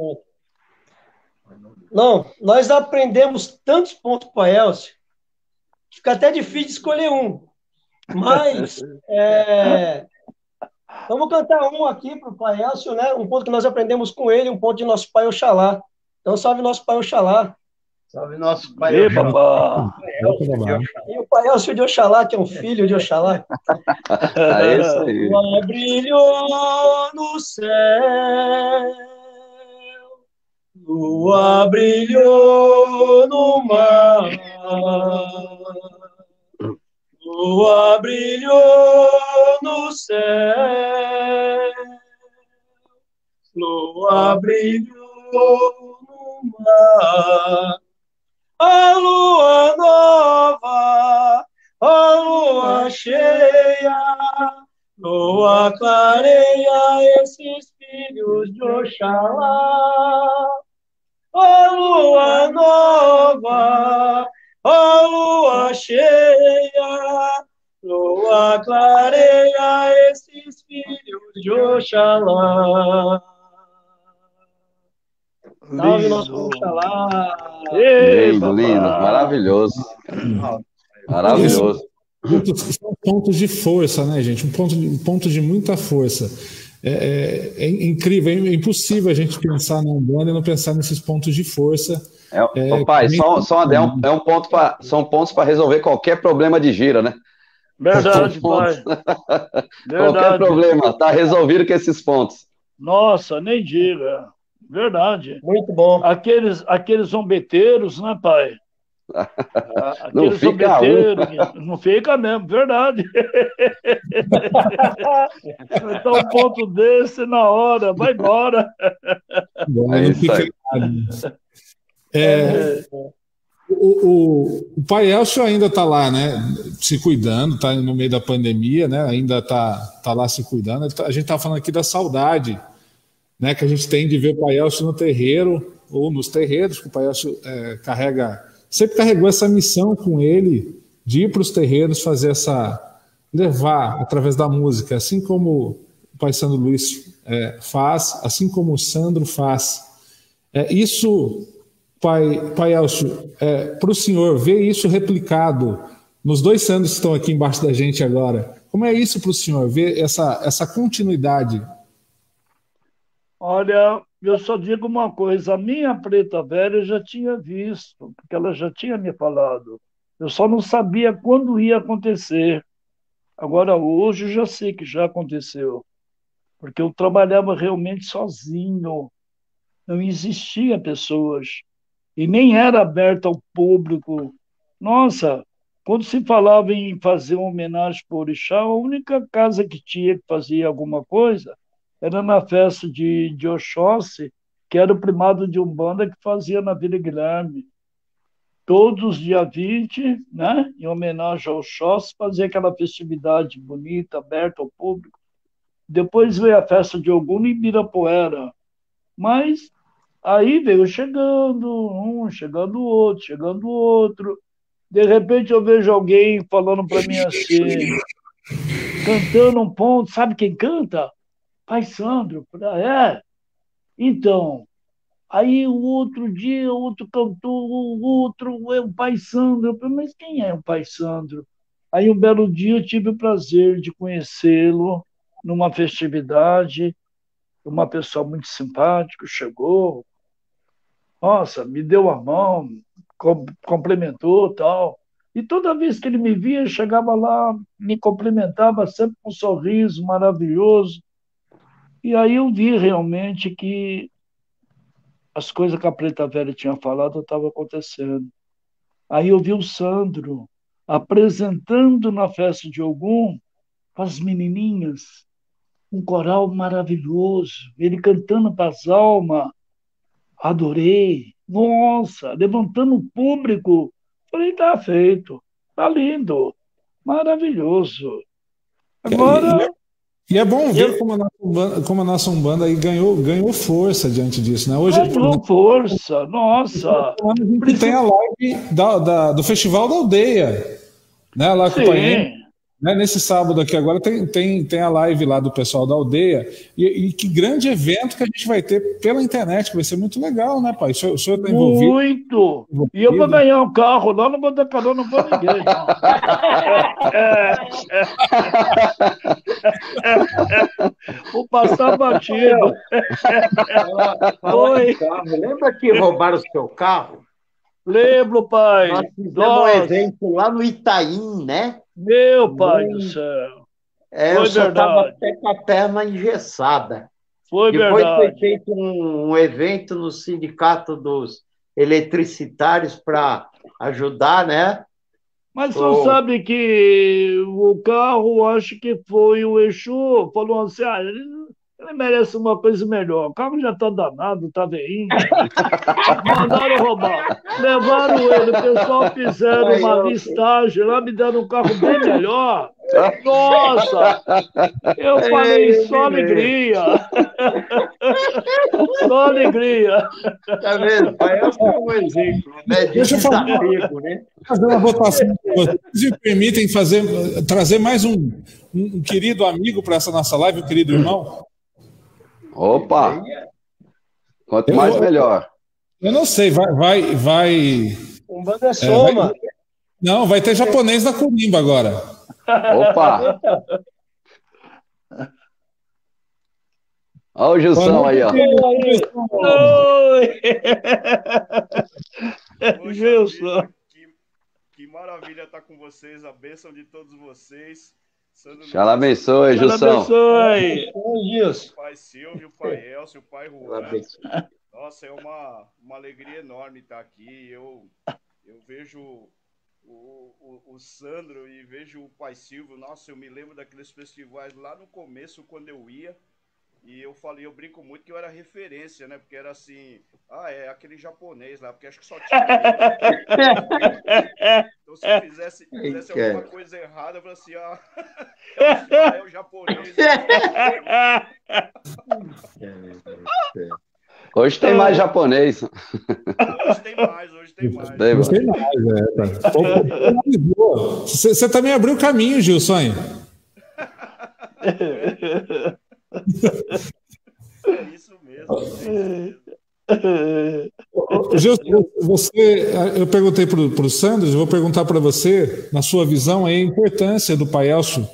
Não, nós aprendemos tantos pontos com a Elcio, fica até difícil de escolher um. Mas é, vamos cantar um aqui para o Pai Elcio, né? Um ponto que nós aprendemos com ele, um ponto de nosso Pai Oxalá. Então, salve nosso Pai Oxalá. Salve nosso Pai Ei, Oxalá. E o Pai Elcio de Oxalá, que é um filho de Oxalá. é isso aí. Lua brilhou no céu Lua brilhou no mar, lua brilhou no céu, lua brilhou no mar. A lua nova, a lua cheia, lua clareia esses filhos de Oxalá a lua nova, a lua cheia, lua clareia esses filhos de Oxalá. Salve nosso Oxalá! Lindo, lindo, maravilhoso. Maravilhoso. São pontos de força, né, gente? Um ponto, um ponto de muita força. É, é, é, incrível, é impossível a gente pensar na Umbanda e não pensar nesses pontos de força. É, é, pai, só, só é, um, é um ponto pra, são pontos para resolver qualquer problema de gira, né? Verdade, pai. Verdade. Qualquer problema, tá resolvido com esses pontos. Nossa, nem diga. Verdade. Muito bom. Aqueles, aqueles zombeteiros, né, pai? Não fica um. Não fica mesmo, verdade. então, um ponto desse na hora, vai embora. é isso aí. É, o, o, o pai Elcio ainda está lá, né? Se cuidando, está no meio da pandemia, né? Ainda está tá lá se cuidando. Tá, a gente está falando aqui da saudade, né? Que a gente tem de ver o pai Elcio no terreiro ou nos terreiros, que o pai Elcio é, carrega sempre carregou essa missão com ele de ir para os terreiros fazer essa levar através da música, assim como o pai Sandro Luiz é, faz, assim como o Sandro faz. É, isso, pai, pai Elcio, é, para o senhor ver isso replicado nos dois Sandros que estão aqui embaixo da gente agora, como é isso para o senhor ver essa, essa continuidade? Olha, eu só digo uma coisa: a minha preta velha eu já tinha visto, porque ela já tinha me falado. Eu só não sabia quando ia acontecer. Agora, hoje, eu já sei que já aconteceu, porque eu trabalhava realmente sozinho. Não existia pessoas e nem era aberto ao público. Nossa, quando se falava em fazer uma homenagem para o Orixá, a única casa que tinha que fazia alguma coisa era na festa de, de Oxóssi, que era o primado de Umbanda que fazia na Vila Guilherme. Todos os dia 20, né, em homenagem ao Oxóssi, fazia aquela festividade bonita, aberta ao público. Depois veio a festa de Ogum em Ibirapuera. Mas aí veio chegando um, chegando outro, chegando outro. De repente eu vejo alguém falando para mim assim, cantando um ponto, sabe quem canta? Pai Sandro, é. Então, aí o outro dia, outro cantor, o outro é o Pai Sandro. Mas quem é o Pai Sandro? Aí um belo dia eu tive o prazer de conhecê-lo numa festividade, uma pessoa muito simpática chegou, nossa, me deu a mão, complementou tal. E toda vez que ele me via, chegava lá, me cumprimentava sempre com um sorriso maravilhoso. E aí eu vi realmente que as coisas que a Preta Velha tinha falado estavam acontecendo. Aí eu vi o Sandro apresentando na festa de Ogum para as menininhas um coral maravilhoso, ele cantando para as almas. Adorei. Nossa, levantando o público. Falei, tá feito. Tá lindo. Maravilhoso. Agora. E é bom ver como a nossa Umbanda, como a nossa Umbanda aí ganhou, ganhou força diante disso, né? Hoje, ganhou força, nossa! A gente tem a live da, da, do Festival da Aldeia, né? Lá com Sim. o Pai né, nesse sábado aqui agora tem, tem, tem a live lá do pessoal da aldeia, e, e, que grande evento que a gente vai ter pela internet, que vai ser muito legal, né, pai? O senhor, está envolvido? Muito! Envolvido. E eu vou ganhar um carro lá, não vou dar ninguém, não. é, é, é, vou passar batido. Oi. Lembra que roubaram o seu carro? Lembro, pai. Nós fizemos Nossa. um evento lá no Itaim, né? Meu pai Muito. do céu. É, foi eu só estava até com a perna engessada. Foi Depois verdade. foi feito um, um evento no Sindicato dos Eletricitários para ajudar, né? Mas você sabe que o carro, acho que foi o Exu, falou assim, ah, ele merece uma coisa melhor. O carro já tá danado, tá veinho. Mandaram roubar. Levaram ele, o pessoal fizeram uma listagem lá, me deram um carro bem melhor. Nossa! Eu falei, só alegria. Só alegria. Tá vendo? Pai, eu sou um exemplo, né? De Deixa desapego, né? Fazer uma votação. Vocês me permitem fazer, trazer mais um, um querido amigo para essa nossa live, um querido irmão? Opa! Quanto mais, eu, melhor. Eu não sei, vai. vai, vai um bando é soma. É, vai, não, vai ter japonês na Corimba agora. Opa! Olha o Gilson aí, ó. Oi! Gilson. Que, que maravilha estar com vocês, a bênção de todos vocês. Xalá abençoe, Gilson. abençoe. O pai Silvio, o pai Elcio, o pai Juan. Nossa, é uma, uma alegria enorme estar aqui. Eu, eu vejo o, o, o, Sandro e vejo o pai Silvio. Nossa, eu me lembro daqueles festivais lá no começo, quando eu ia. E eu falei, eu brinco muito que eu era referência, né? Porque era assim, ah, é aquele japonês lá, porque acho que só tinha. então, se eu fizesse, fizesse alguma coisa errada, eu falei assim, ah, é o japonês. Hoje tem mais japonês. Hoje tem mais, hoje tem mais. Hoje tem mais, é. Tá. Você, você também abriu o caminho, Gilson. É isso mesmo. Gilson, você, eu perguntei para o Sandro, vou perguntar para você, na sua visão, a importância do Pai Elcio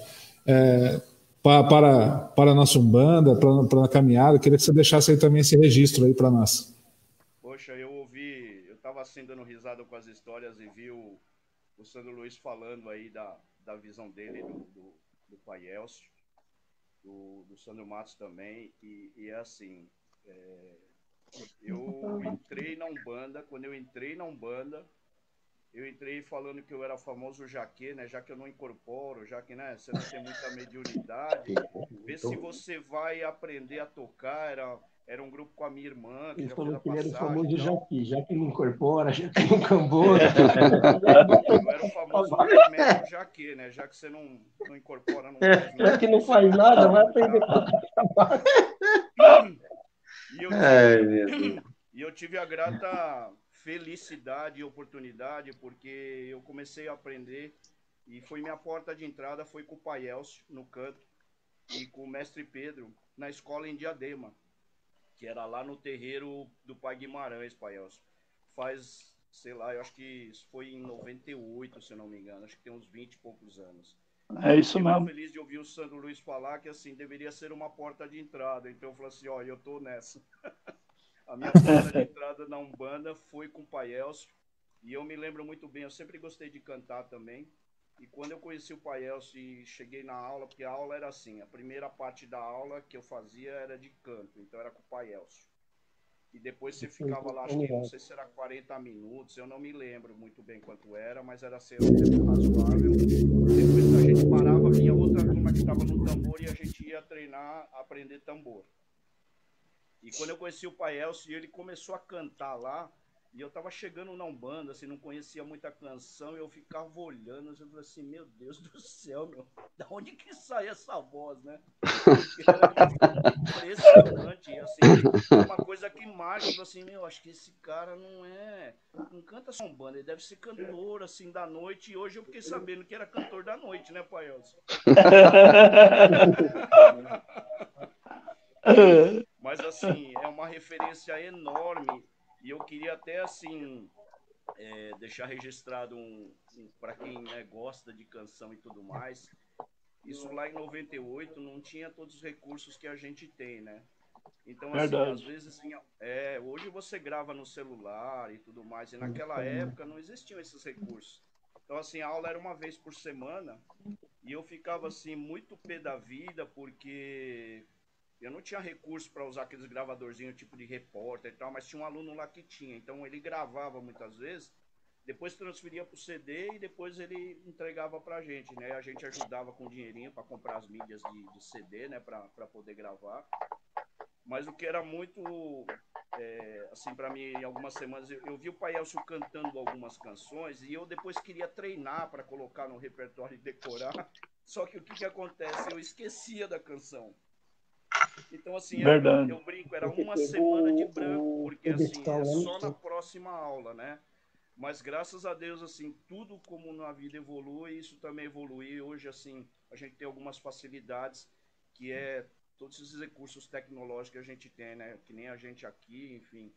é, para, para, para a nossa Umbanda, para, para a caminhada. Queria que você deixasse aí também esse registro aí para nós. Poxa, eu ouvi, eu estava assim dando risada com as histórias e vi o, o Sandro Luiz falando aí da, da visão dele do, do, do Pai Elcio do, do Sandro Matos também, e, e é assim, é, eu entrei na Umbanda, quando eu entrei na Umbanda, eu entrei falando que eu era famoso jaque, né? Já que eu não incorporo, já que né, você não tem muita mediunidade, vê se você vai aprender a tocar, era era um grupo com a minha irmã. Que ele falou que ele era o famoso então... Jaqui, já que não incorpora, já que não cambora. eu era o famoso médico Jaque, né? Já que você não, não incorpora, não faz nada. Já que não faz nada, vai aprender a e eu, tive, e eu tive a grata felicidade e oportunidade, porque eu comecei a aprender e foi minha porta de entrada, foi com o Pai Elcio, no canto, e com o mestre Pedro, na escola em Diadema que era lá no terreiro do Pai Guimarães, Pai Elcio. Faz, sei lá, eu acho que isso foi em 98, se eu não me engano, acho que tem uns 20 e poucos anos. É isso mesmo. Eu feliz de ouvir o Sandro Luiz falar que assim deveria ser uma porta de entrada. Então eu falei assim, ó, eu tô nessa. a minha porta de entrada na Umbanda foi com o Pai Elcio. E eu me lembro muito bem, eu sempre gostei de cantar também. E quando eu conheci o Pai Elcio e cheguei na aula, porque a aula era assim, a primeira parte da aula que eu fazia era de canto, então era com o Pai Elcio. E depois você ficava lá, acho que não sei se era 40 minutos, eu não me lembro muito bem quanto era, mas era ser um tempo razoável. Depois a gente parava, vinha outra turma que estava no tambor e a gente ia treinar, aprender tambor. E quando eu conheci o Pai Elcio, ele começou a cantar lá, e eu tava chegando na Umbanda, assim, não conhecia muita canção, e eu ficava olhando, assim, eu falei assim, meu Deus do céu, meu, da onde que sai essa voz, né? impressionante, e, assim, uma coisa que marca, assim, meu, acho que esse cara não é, não canta só Umbanda, ele deve ser cantor, assim, da noite, e hoje eu fiquei sabendo que era cantor da noite, né, Pai Elcio? Mas, assim, é uma referência enorme e eu queria até, assim, é, deixar registrado um, um para quem né, gosta de canção e tudo mais. Isso lá em 98 não tinha todos os recursos que a gente tem, né? Então, assim, às vezes, assim, é, hoje você grava no celular e tudo mais, e naquela época não existiam esses recursos. Então, assim, a aula era uma vez por semana, e eu ficava, assim, muito pé da vida, porque eu não tinha recurso para usar aqueles gravadorzinhos tipo de repórter e tal, mas tinha um aluno lá que tinha. Então ele gravava muitas vezes, depois transferia para o CD e depois ele entregava para a gente, né? A gente ajudava com dinheirinho para comprar as mídias de, de CD, né? Para poder gravar. Mas o que era muito, é, assim, para mim, em algumas semanas, eu, eu vi o Pai Elcio cantando algumas canções e eu depois queria treinar para colocar no repertório e decorar. Só que o que, que acontece? Eu esquecia da canção. Então, assim, eu, eu, brinco, era uma semana de branco, porque assim, é só na próxima aula, né? Mas graças a Deus, assim, tudo como na vida evolui, isso também evolui. Hoje, assim, a gente tem algumas facilidades, que é todos esses recursos tecnológicos que a gente tem, né? Que nem a gente aqui, enfim,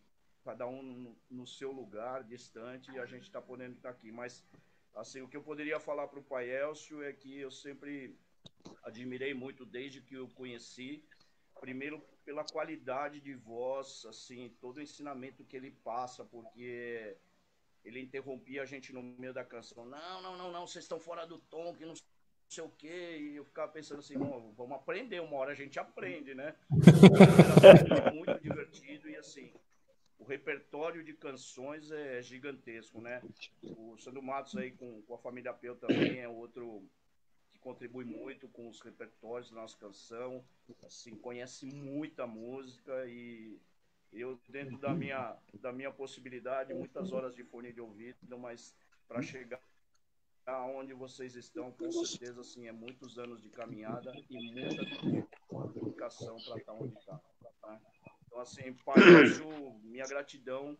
cada um no, no seu lugar, distante, e a gente está podendo estar aqui. Mas, assim, o que eu poderia falar para o Pai Elcio é que eu sempre admirei muito desde que eu conheci, primeiro pela qualidade de voz, assim, todo o ensinamento que ele passa, porque ele interrompia a gente no meio da canção. Não, não, não, não, vocês estão fora do tom, que não sei o quê. E eu ficava pensando assim, vamos aprender, uma hora a gente aprende, né? Era muito divertido e assim, o repertório de canções é gigantesco, né? O Sandro Matos aí com, com a família Peu também é outro contribui muito com os repertórios da nossa canção, assim, conhece muita música e eu, dentro da minha, da minha possibilidade, muitas horas de fone de ouvido, mas para chegar aonde vocês estão, com certeza, assim, é muitos anos de caminhada e muita dedicação para estar onde está. Tá? Então, assim, Pai, minha gratidão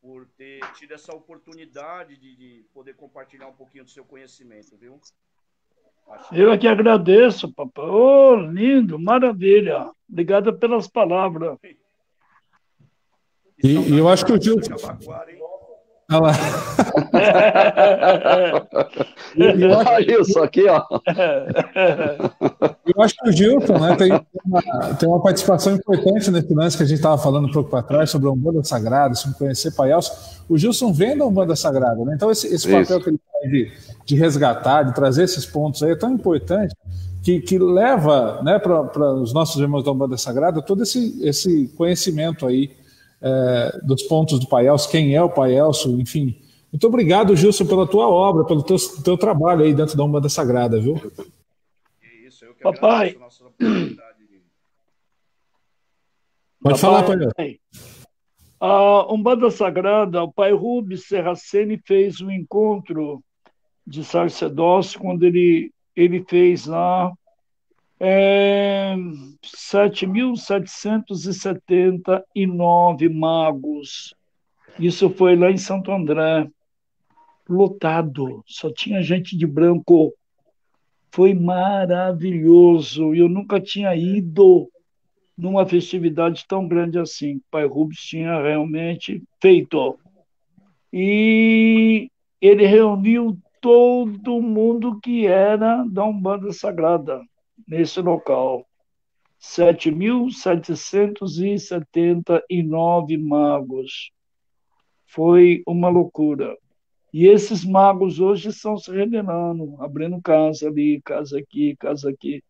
por ter tido essa oportunidade de, de poder compartilhar um pouquinho do seu conhecimento, viu? Eu é que agradeço, papai. Oh, lindo, maravilha. Obrigado pelas palavras. E, e eu acho que o Gilson. Olha lá. eu isso aqui, ó. Eu acho que o Gilson né, tem, uma, tem uma participação importante nesse lance que a gente estava falando um pouco para trás sobre a Umbanda Sagrada, sobre conhecer Pai Elcio. O Gilson vem da Umbanda Sagrada, né? Então esse, esse papel que ele faz de, de resgatar, de trazer esses pontos aí é tão importante que, que leva né, para os nossos irmãos da Umbanda Sagrada todo esse, esse conhecimento aí é, dos pontos do Pai Elcio, quem é o Pai Elcio, enfim. Muito obrigado, Gilson, pela tua obra, pelo teu, teu trabalho aí dentro da Umbanda Sagrada, viu? Isso, eu que Papai. Pode Papai, falar, Pai. A Umbanda Sagrada, o pai Rubens Serraceni fez um encontro de sacerdócio quando ele, ele fez lá é, 7.779 magos. Isso foi lá em Santo André, lotado, só tinha gente de branco. Foi maravilhoso. Eu nunca tinha ido numa festividade tão grande assim. Pai Rubens tinha realmente feito. E ele reuniu todo mundo que era da Umbanda Sagrada nesse local. 7.779 magos. Foi uma loucura. E esses magos hoje estão se revelando, abrindo casa ali, casa aqui, casa aqui.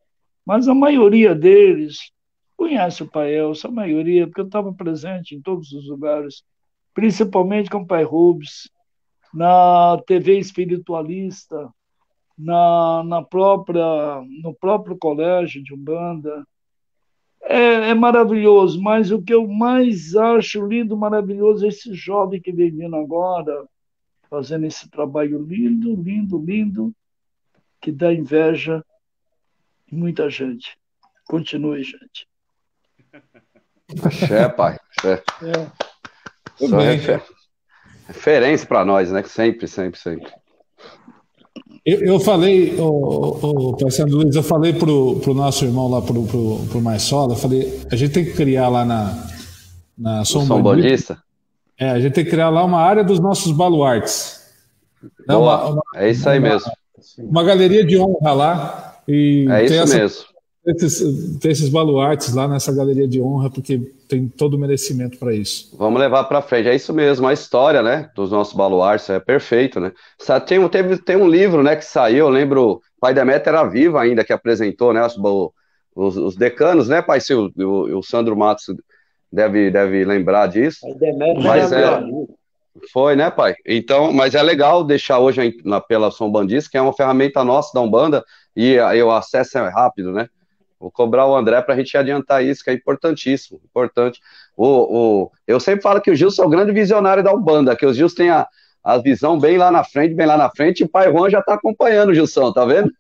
Mas a maioria deles conhece o Pai Elcio, a maioria, porque eu estava presente em todos os lugares, principalmente com o Pai Rubens, na TV espiritualista, na, na própria, no próprio colégio de Umbanda. é, é, maravilhoso, mas o que eu mais acho lindo, maravilhoso, é esse jovem que vem vindo agora, fazendo esse trabalho lindo, lindo, lindo, que dá inveja em muita gente. Continue, gente. É, pai. É. É. Refer... Referência para nós, né? Sempre, sempre, sempre. Eu, eu falei, o, Parceiro Luiz, eu falei pro, pro nosso irmão lá, pro, pro, pro Marçola, eu falei, a gente tem que criar lá na, na São, São Bandista. É, a gente tem que criar lá uma área dos nossos baluartes. É, uma, uma, é isso aí uma, mesmo. Uma galeria de honra lá. E é isso essa, mesmo. Esses, ter esses baluartes lá nessa galeria de honra, porque tem todo o merecimento para isso. Vamos levar para frente, é isso mesmo, a história, né, dos nossos baluartes é perfeito, né? Tem, teve, tem um livro, né, que saiu, eu lembro, o pai Demeter era vivo ainda, que apresentou, né, os, os, os decanos, né, pai o, o Sandro Matos deve, deve lembrar disso. Mas é, foi, né, pai? Então, mas é legal deixar hoje na, pela Som Bandis, que é uma ferramenta nossa da Umbanda, e aí o acesso é rápido, né? Vou cobrar o André para a gente adiantar isso, que é importantíssimo, importante. O, o, eu sempre falo que o Gilson é o grande visionário da Umbanda, que o Gilson tem a, a visão bem lá na frente, bem lá na frente, e o Pai Juan já está acompanhando o Gilson, tá vendo?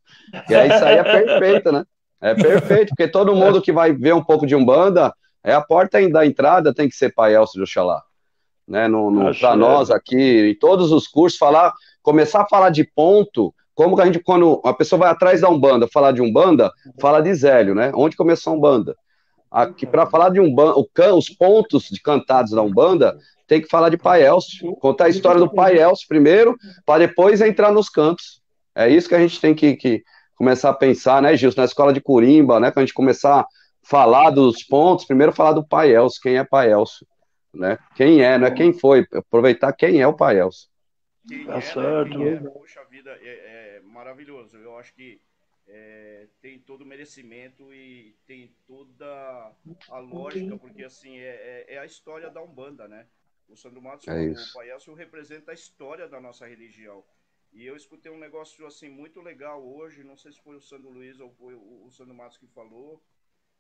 E aí isso aí é perfeito, né? É perfeito, porque todo mundo que vai ver um pouco de Umbanda, é a porta da entrada tem que ser Pai Elcio de Oxalá. Né, para nós aqui, em todos os cursos, falar, começar a falar de ponto, como que a gente, quando a pessoa vai atrás da Umbanda, falar de Umbanda, fala de Zélio, né? Onde começou a Umbanda? Aqui, para falar de Umbanda, os pontos de cantados da Umbanda, tem que falar de Pai Elcio, contar a história do Pai Elcio primeiro, para depois entrar nos cantos. É isso que a gente tem que, que começar a pensar, né, Gilson? Na escola de Curimba, né? Quando a gente começar falar dos pontos, primeiro falar do Pai Elcio, quem é Pai Elcio, né? Quem é, não é quem foi, aproveitar quem é o Pai Elcio. Quem tá é, certo. Né? É, poxa vida, é, maravilhoso. Eu acho que é, tem todo o merecimento e tem toda a lógica, porque assim é, é, é a história da Umbanda, né? O Sandro Matos, é o Paiaço, representa a história da nossa religião. E eu escutei um negócio assim muito legal hoje, não sei se foi o Sandro Luiz ou foi o, o Sandro Matos que falou,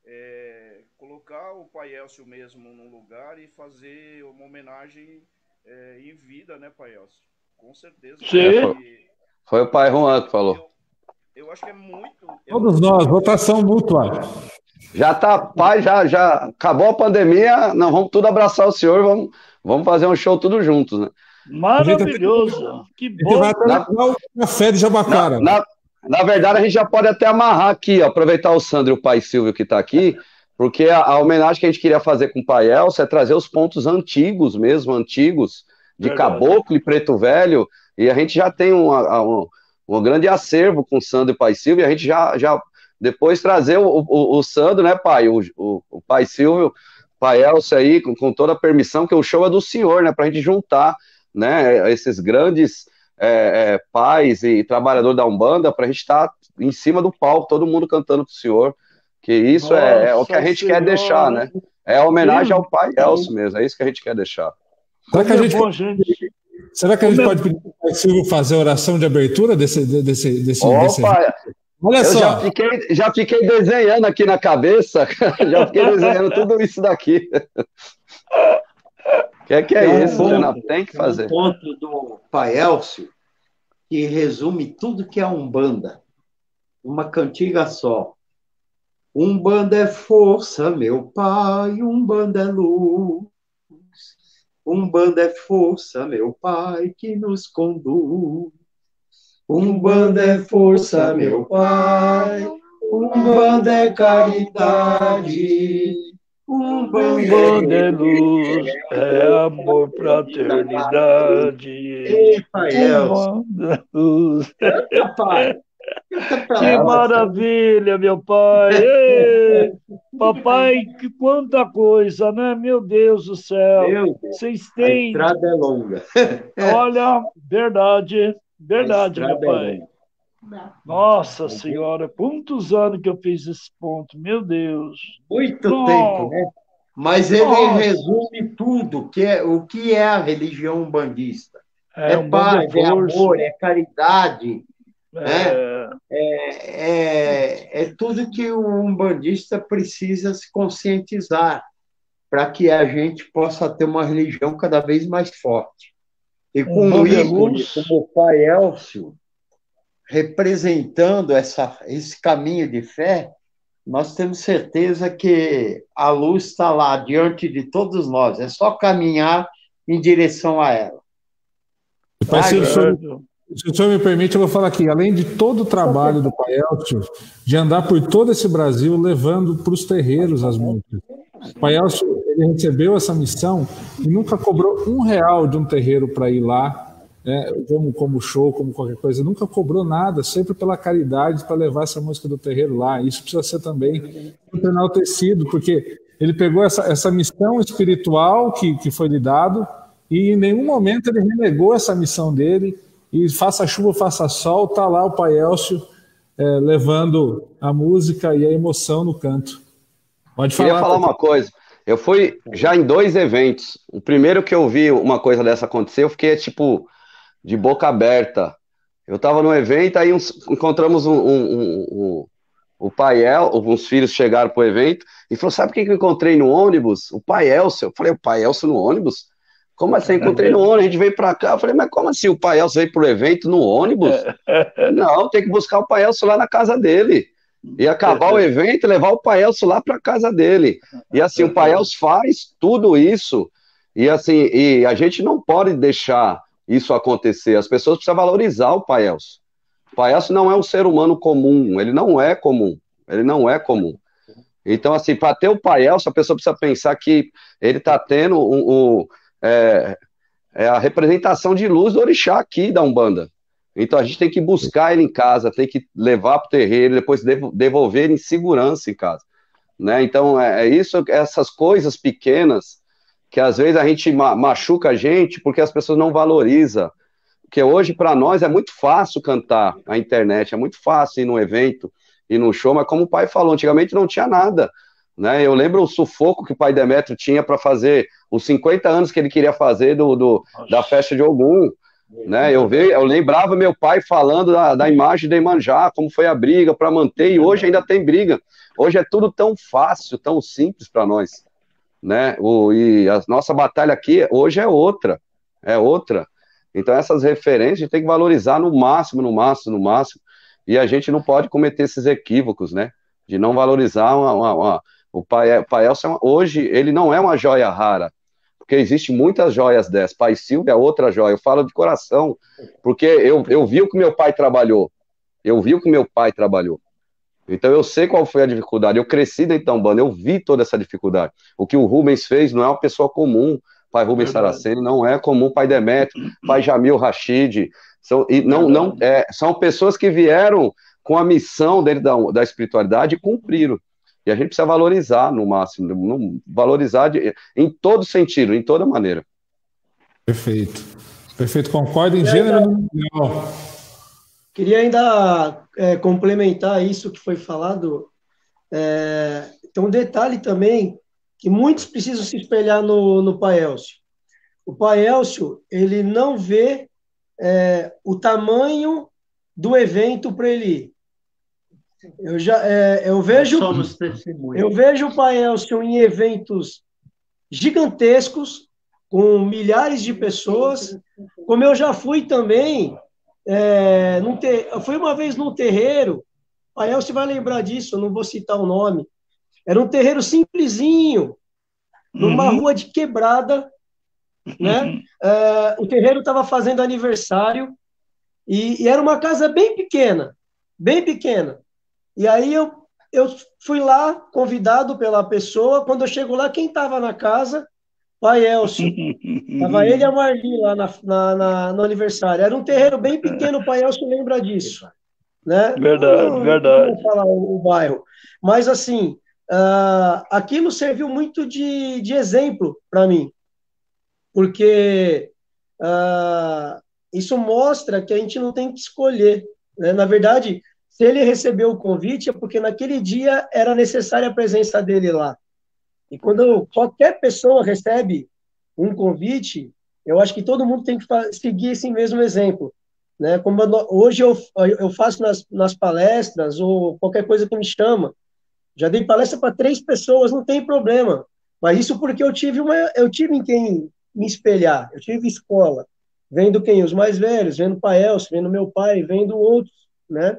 é, colocar o Pai Elcio mesmo num lugar e fazer uma homenagem é, em vida, né, Pai Elcio? Com certeza. Sim. Foi o pai Juan que falou. Eu, eu acho que é muito. Todos nós, votação mútua. Já tá, pai, já, já acabou a pandemia, não vamos tudo abraçar o senhor, vamos, vamos fazer um show todos juntos, né? Maravilhoso, que bom. Na, café de Jabacara. Na, na, na, verdade, a gente já pode até amarrar aqui, ó, aproveitar o Sandro e o pai Silvio que está aqui, porque a, a, homenagem que a gente queria fazer com o pai Elcio é trazer os pontos antigos mesmo, antigos, de verdade. caboclo e preto velho, e a gente já tem um, um, um grande acervo com o Sandro e o Pai Silvio, e a gente já, já depois trazer o, o, o Sandro, né, pai? O, o, o Pai Silvio, Pai Elcio aí, com, com, toda a permissão, que o show é do senhor, né? Para a gente juntar, né, esses grandes é, é, pais e trabalhadores da Umbanda, para a gente estar tá em cima do palco, todo mundo cantando para o senhor. Que isso é, é, o que a gente senhora. quer deixar, né? É a homenagem ao Pai Elcio mesmo, é isso que a gente quer deixar. Será que a gente, gente. Será que a gente pode pedir para o Silvio fazer a oração de abertura desse. desse, desse, Opa, desse... Olha eu só. Já fiquei, já fiquei desenhando aqui na cabeça, já fiquei desenhando tudo isso daqui. O que é que é tem isso, um Tem que fazer. Um ponto do Pai Elcio que resume tudo que é Umbanda. Uma cantiga só. Umbanda é força, meu pai, Umbanda é luz. Umbanda é força, meu Pai, que nos conduz. Umbanda é força, meu Pai. Umbanda é caridade. Umbanda é luz, é amor, fraternidade. Ei, Pai, Umbanda é luz. Eita, pai. Que maravilha, meu pai! Ei, papai, que quanta coisa, né? Meu Deus do céu! Deus, Vocês têm. A estrada é longa. Olha, verdade, verdade, meu é pai. É Nossa Senhora, quantos anos que eu fiz esse ponto, meu Deus! Muito Nossa. tempo, né? Mas ele Nossa. resume tudo, que é, o que é a religião bandista. É, é paz, é amor, é caridade, É, é, é, é tudo que um bandista precisa se conscientizar para que a gente possa ter uma religião cada vez mais forte. E com um ícone como o Pai Elcio, representando essa, esse caminho de fé, nós temos certeza que a luz está lá diante de todos nós, é só caminhar em direção a ela. Pai, se, o senhor, se o senhor me permite, eu vou falar aqui, além de todo o trabalho do Pai Elcio, de andar por todo esse Brasil levando para os terreiros as músicas. O Pai Elcio, ele recebeu essa missão e nunca cobrou um real de um terreiro para ir lá né, como, como show, como qualquer coisa, nunca cobrou nada, sempre pela caridade para levar essa música do terreiro lá. Isso precisa ser também enaltecido, porque ele pegou essa, essa missão espiritual que, que foi lhe dado e em nenhum momento ele renegou essa missão dele e faça chuva, faça sol, tá lá o Pai Elcio é, levando a música e a emoção no canto. Pode falar. Queria falar uma coisa. Eu fui já em dois eventos. O primeiro que eu vi uma coisa dessa acontecer, eu fiquei tipo de boca aberta. Eu estava no evento, aí uns, encontramos um, um, um, o pai El, uns filhos chegaram para o evento e falou: Sabe quem que eu encontrei no ônibus? O pai Elcio. Eu falei: O pai Elcio no ônibus? Como assim? Encontrei no ônibus, a gente veio para cá. Eu falei: Mas como assim? O pai Elcio veio para o evento no ônibus? Não, tem que buscar o pai Elcio lá na casa dele. E acabar o evento e levar o pai Elcio lá para a casa dele. E assim, o pai Elcio faz tudo isso. E assim, e a gente não pode deixar isso acontecer. As pessoas precisam valorizar o Paelso. O Paelso não é um ser humano comum, ele não é comum, ele não é comum. Então, assim, para ter o Paelso, a pessoa precisa pensar que ele está tendo um, um é, é, a representação de luz do orixá aqui da Umbanda. Então a gente tem que buscar ele em casa, tem que levar para o terreiro, depois devolver em segurança em casa. Né? Então é, é isso, essas coisas pequenas que às vezes a gente machuca a gente porque as pessoas não valorizam. Porque hoje, para nós, é muito fácil cantar na internet, é muito fácil ir num evento, ir num show, mas como o pai falou, antigamente não tinha nada. Né? Eu lembro o sufoco que o pai Demetrio tinha para fazer os 50 anos que ele queria fazer do, do da festa de Ogum. Né? Eu, ve, eu lembrava meu pai falando da, da imagem de Imanjá, como foi a briga para manter, e hoje ainda tem briga. Hoje é tudo tão fácil, tão simples para nós né? O, e a nossa batalha aqui hoje é outra, é outra. Então essas referências a gente tem que valorizar no máximo, no máximo, no máximo. E a gente não pode cometer esses equívocos, né? De não valorizar uma, uma, uma o Pai, Pai Elcio, hoje ele não é uma joia rara, porque existe muitas joias dessas. Pai Silvio é outra joia. Eu falo de coração, porque eu, eu vi o que meu pai trabalhou. Eu vi o que meu pai trabalhou. Então eu sei qual foi a dificuldade. Eu cresci dentro da Umbanda, eu vi toda essa dificuldade. O que o Rubens fez não é uma pessoa comum. Pai Rubens Saraceni não é comum. Pai Demetrio, pai Jamil Rachid. São, e não, não, é, são pessoas que vieram com a missão dele da, da espiritualidade e cumpriram. E a gente precisa valorizar no máximo, valorizar de, em todo sentido, em toda maneira. Perfeito. Perfeito, concordo em gênero Queria ainda é, complementar isso que foi falado. É, tem um detalhe também que muitos precisam se espelhar no, no Pai Elcio. O Pai Elcio, ele não vê é, o tamanho do evento para ele ir. Eu já é, eu vejo eu vejo o Pai Elcio em eventos gigantescos com milhares de pessoas, como eu já fui também é, num ter... Foi uma vez num terreiro, a Elcio vai lembrar disso, eu não vou citar o nome. Era um terreiro simplesinho, numa uhum. rua de quebrada, né? Uhum. É, o terreiro estava fazendo aniversário e, e, era uma casa bem pequena, bem pequena. E aí eu, eu fui lá, convidado pela pessoa. Quando eu chego lá, quem estava na casa Pai Elcio. Tava ele e a Marli lá na, na, na, no aniversário. Era um terreiro bem pequeno, o Pai Elcio lembra disso. Né? Verdade, não, verdade. Não falar o, o, bairro. Mas, assim, uh, aquilo serviu muito de, de exemplo para mim. Porque uh, isso mostra que a gente não tem que escolher. Né? Na verdade, se ele recebeu o convite, é porque naquele dia era necessária a presença dele lá. E quando qualquer pessoa recebe um convite, eu acho que todo mundo tem que seguir esse mesmo exemplo. né? Como hoje eu, eu faço nas, nas palestras ou qualquer coisa que me chama, já dei palestra para três pessoas, não tem problema. Mas isso porque eu tive uma, eu tive em quem me espelhar, eu tive escola, vendo quem os mais velhos, vendo o pai Elcio, vendo meu pai, vendo outros, né?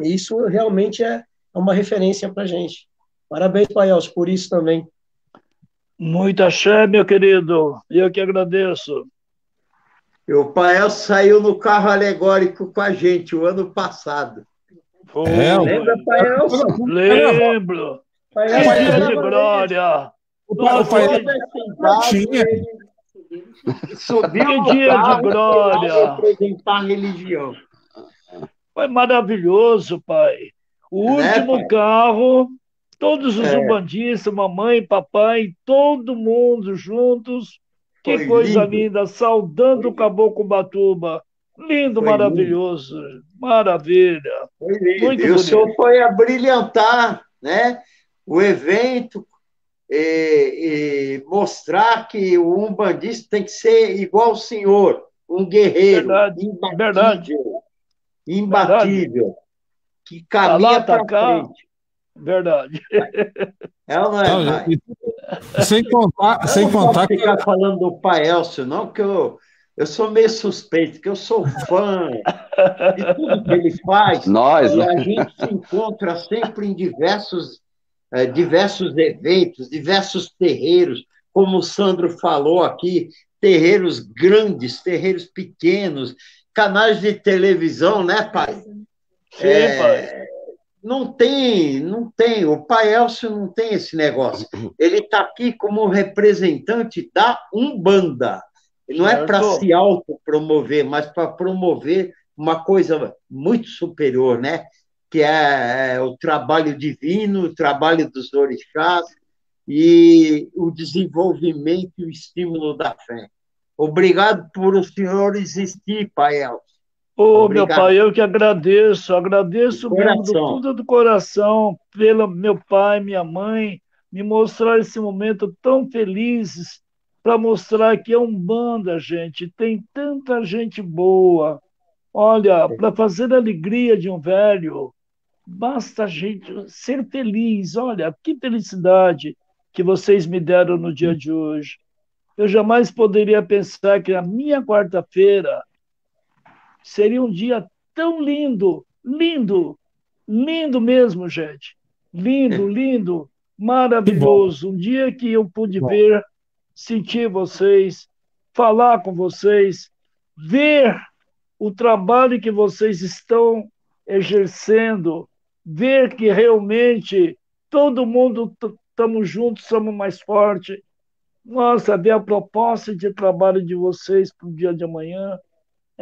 E isso realmente é uma referência para gente. Parabéns, pai Elcio, por isso também. Muito axé, meu querido. Eu que agradeço. O Pael saiu no carro alegórico com a gente o ano passado. Foi. É, Lembra, Pael? Lembro. Pael, que dia de glória. O Pael tinha. Subiu que dia de glória. Representar a religião. Foi maravilhoso, pai. O né, último pai? carro Todos os é. umbandistas, mamãe, papai, todo mundo juntos. Que Foi coisa lindo. linda, saudando Foi o Caboclo Batuba. Lindo, foi maravilhoso. Lindo. Maravilha. Foi lindo. Muito e bonito. o senhor foi a brilhantar né, o evento e, e, mostrar que o umbandista tem que ser igual o senhor, um guerreiro. Verdade. Imbatível. Verdade. Imbatível. Que caminha tá para frente. Verdade. É ou não é, não? Sem contar, sem contar que. ficar falando do pai Elcio, não, porque eu, eu sou meio suspeito, que eu sou fã de tudo que ele faz. Nós, e né? a gente se encontra sempre em diversos, é, diversos eventos, diversos terreiros, como o Sandro falou aqui, terreiros grandes, terreiros pequenos, canais de televisão, né, pai? Sim, é, pai não tem, não tem. O pai Elcio não tem esse negócio. Ele está aqui como representante da Umbanda. Não é para se autopromover, mas para promover uma coisa muito superior, né? Que é, é o trabalho divino, o trabalho dos orixás e o desenvolvimento e o estímulo da fé. Obrigado por o senhor existir, Pai Elcio. Ô, meu pai, eu que agradeço, agradeço mesmo do fundo do coração pelo meu pai, minha mãe, me mostrar esse momento tão felizes para mostrar que é um banda, gente, tem tanta gente boa. Olha, para fazer a alegria de um velho, basta a gente ser feliz. Olha, que felicidade que vocês me deram no dia de hoje. Eu jamais poderia pensar que a minha quarta-feira Seria um dia tão lindo, lindo, lindo mesmo, gente. Lindo, lindo, maravilhoso. Um dia que eu pude ver, sentir vocês, falar com vocês, ver o trabalho que vocês estão exercendo, ver que realmente todo mundo estamos juntos, somos mais fortes. Nossa, ver a proposta de trabalho de vocês para o dia de amanhã.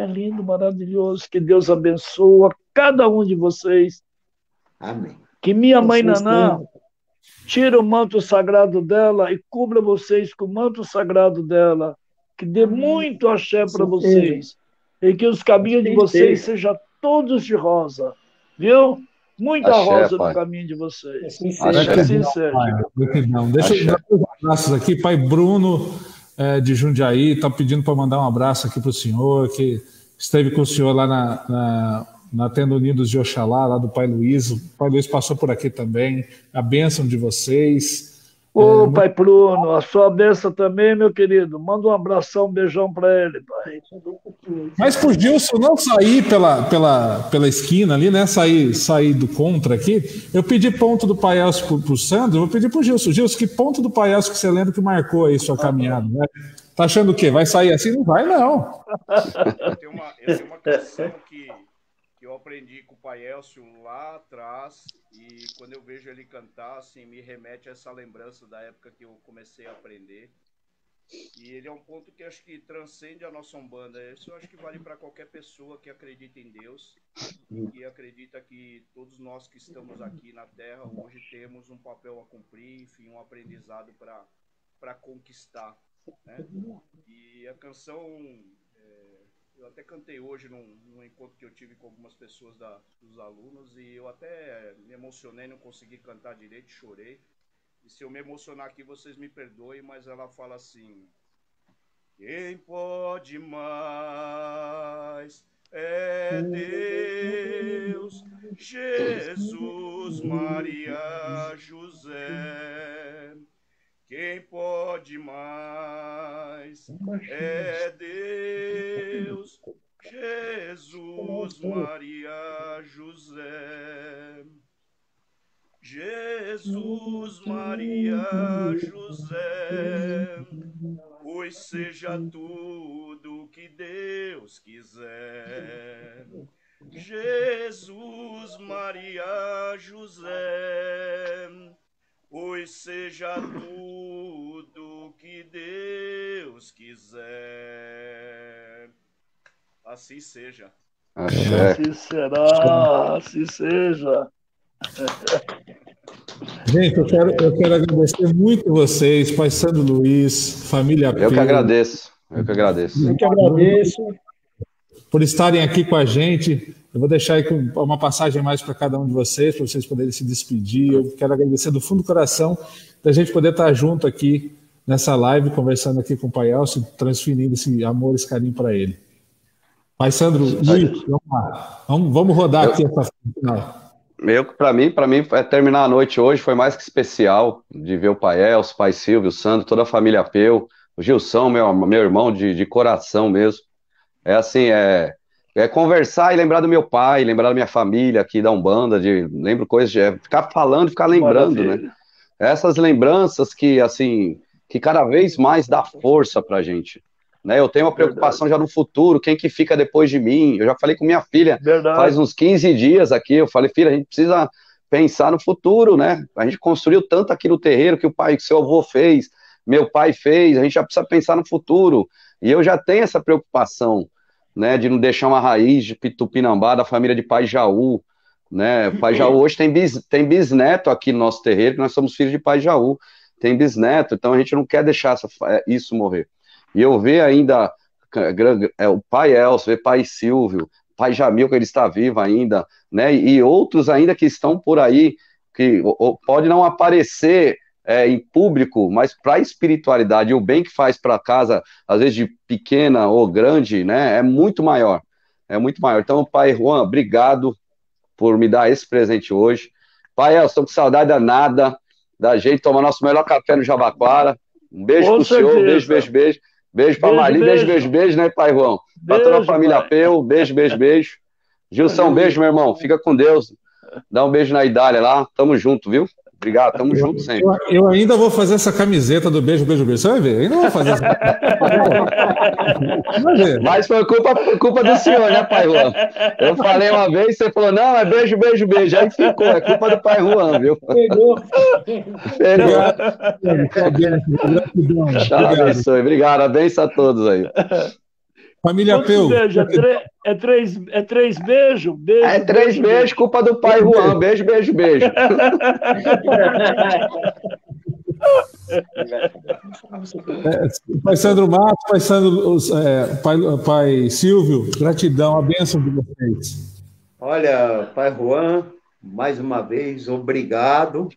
É lindo, maravilhoso. Que Deus abençoe cada um de vocês. Amém. Que minha mãe Nanã tire o manto sagrado dela e cubra vocês com o manto sagrado dela. Que dê muito axé para vocês. E que os caminhos de vocês sejam todos de rosa. Viu? Muita axé, rosa pai. no caminho de vocês. Assim seja. Assim seja. Deixa eu dar os abraços aqui, pai Bruno é, de Jundiaí, está pedindo para mandar um abraço aqui para o senhor, que esteve com o senhor lá na, na, na Tenda Unidos de Oxalá, lá do Pai Luiz. O Pai Luiz passou por aqui também. A bênção de vocês. Ô, é, Pai Bruno, a sua benção também, meu querido. Manda um abração, um beijão para ele, Pai. Mas pro Gilson não sair pela, pela, pela esquina ali, né? Sair, sair do contra aqui, eu pedi ponto do Pai Elcio pro, pro Sandro, eu vou pedir pro Gilson. Gilson, que ponto do Pai Elcio que você lembra que marcou aí sua caminhada, né? Tá achando o quê? Vai sair assim? Não vai, não. Eu tenho uma, eu tenho uma canção que eu aprendi com o Pai Elcio lá atrás e quando eu vejo ele cantar, assim, me remete a essa lembrança da época que eu comecei a aprender. E ele é um ponto que acho que transcende a nossa Umbanda. Isso eu acho que vale para qualquer pessoa que acredita em Deus e acredita que todos nós que estamos aqui na Terra hoje temos um papel a cumprir, enfim, um aprendizado para conquistar. Né? E a canção eu até cantei hoje num, num, encontro que eu tive com algumas pessoas da, dos alunos e eu até me emocionei, não consegui cantar direito, chorei. E se eu me emocionar aqui, vocês me perdoem, mas ela fala assim: Quem pode mais é Deus, Jesus, Maria, José. Quem pode mais? É Deus, Jesus, Maria, José. Jesus, Maria, José, pois seja tudo que Deus quiser. Jesus, Maria, José, pois seja tudo que Deus quiser. Assim seja. Axé. Assim será, assim seja. Gente, eu quero, eu quero agradecer muito vocês, Pai Sandro Luiz, família Eu que agradeço. Eu que agradeço. Eu que agradeço. Por estarem aqui com a gente. Eu vou deixar aí uma passagem mais para cada um de vocês, para vocês poderem se despedir. Eu quero agradecer do fundo do coração da gente poder estar junto aqui nessa live, conversando aqui com o Pai Elcio, transferindo esse amor, esse carinho para ele. Pai Sandro, Luiz, vamos lá. Vamos, vamos rodar Eu- aqui essa final. Eu, para mim, para mim, é terminar a noite hoje foi mais que especial de ver o pai Elcio, o pai Silvio, o Sandro, toda a família Peu, o Gilson, meu, meu irmão de, de coração mesmo. É assim, é, é conversar e lembrar do meu pai, lembrar da minha família aqui da Umbanda, de lembro coisas, de, é ficar falando e ficar lembrando, né? Maravilha. Essas lembranças que, assim, que cada vez mais dá força pra gente. Né? Eu tenho uma preocupação já no futuro, quem que fica depois de mim? Eu já falei com minha filha Verdade. faz uns 15 dias aqui, eu falei, filha, a gente precisa pensar no futuro, né? A gente construiu tanto aqui no terreiro que o pai, que seu avô fez, meu pai fez, a gente já precisa pensar no futuro. E eu já tenho essa preocupação, né, de não deixar uma raiz de Tupinambá, da família de pai Jaú, né? O pai Jaú hoje tem, bis, tem bisneto aqui no nosso terreiro, nós somos filhos de pai Jaú, tem bisneto, então a gente não quer deixar essa, é, isso morrer. E eu ver ainda é, o pai Elcio, ver pai Silvio, pai Jamil, que ele está vivo ainda, né? E outros ainda que estão por aí, que pode não aparecer é, em público, mas para a espiritualidade, e o bem que faz para casa, às vezes de pequena ou grande, né? É muito maior. É muito maior. Então, pai Juan, obrigado por me dar esse presente hoje. Pai Elcio, estou com saudade danada da gente tomar nosso melhor café no Jabaquara. Um beijo Com pro senhor, beijo, beijo, beijo. Beijo pra Beijo, Marli, beijo, beijo. beijo, né, pai João? Pra toda a família pai. Peu, beijo, beijo, beijo. Gilson, beijo, meu irmão. Fica com Deus. Dá um beijo na Idália lá. Tamo junto, viu? Obrigado, tamo junto sempre. Eu, eu ainda vou fazer essa camiseta do beijo, beijo, beijo. Você vai ver, eu ainda vou fazer essa. Mas foi culpa, culpa do senhor, né, pai Juan? Eu falei uma vez, você falou, não, é beijo, beijo, beijo. Aí ficou, é culpa do pai Juan, viu? Pegou. Pegou. Gratidão. Obrigado. abençoe. Obrigado, abençoe a todos aí. Família Quantos Peu, beijos? É, tre- é três, é três beijos? Beijo, É três beijo, beijos, culpa do pai Juan. Beijo, beijo, beijo. É, pai Sandro Matos, pai Sandro, é, pai, pai Silvio, gratidão, a bênção de vocês. Olha, Pai Juan, mais uma vez, obrigado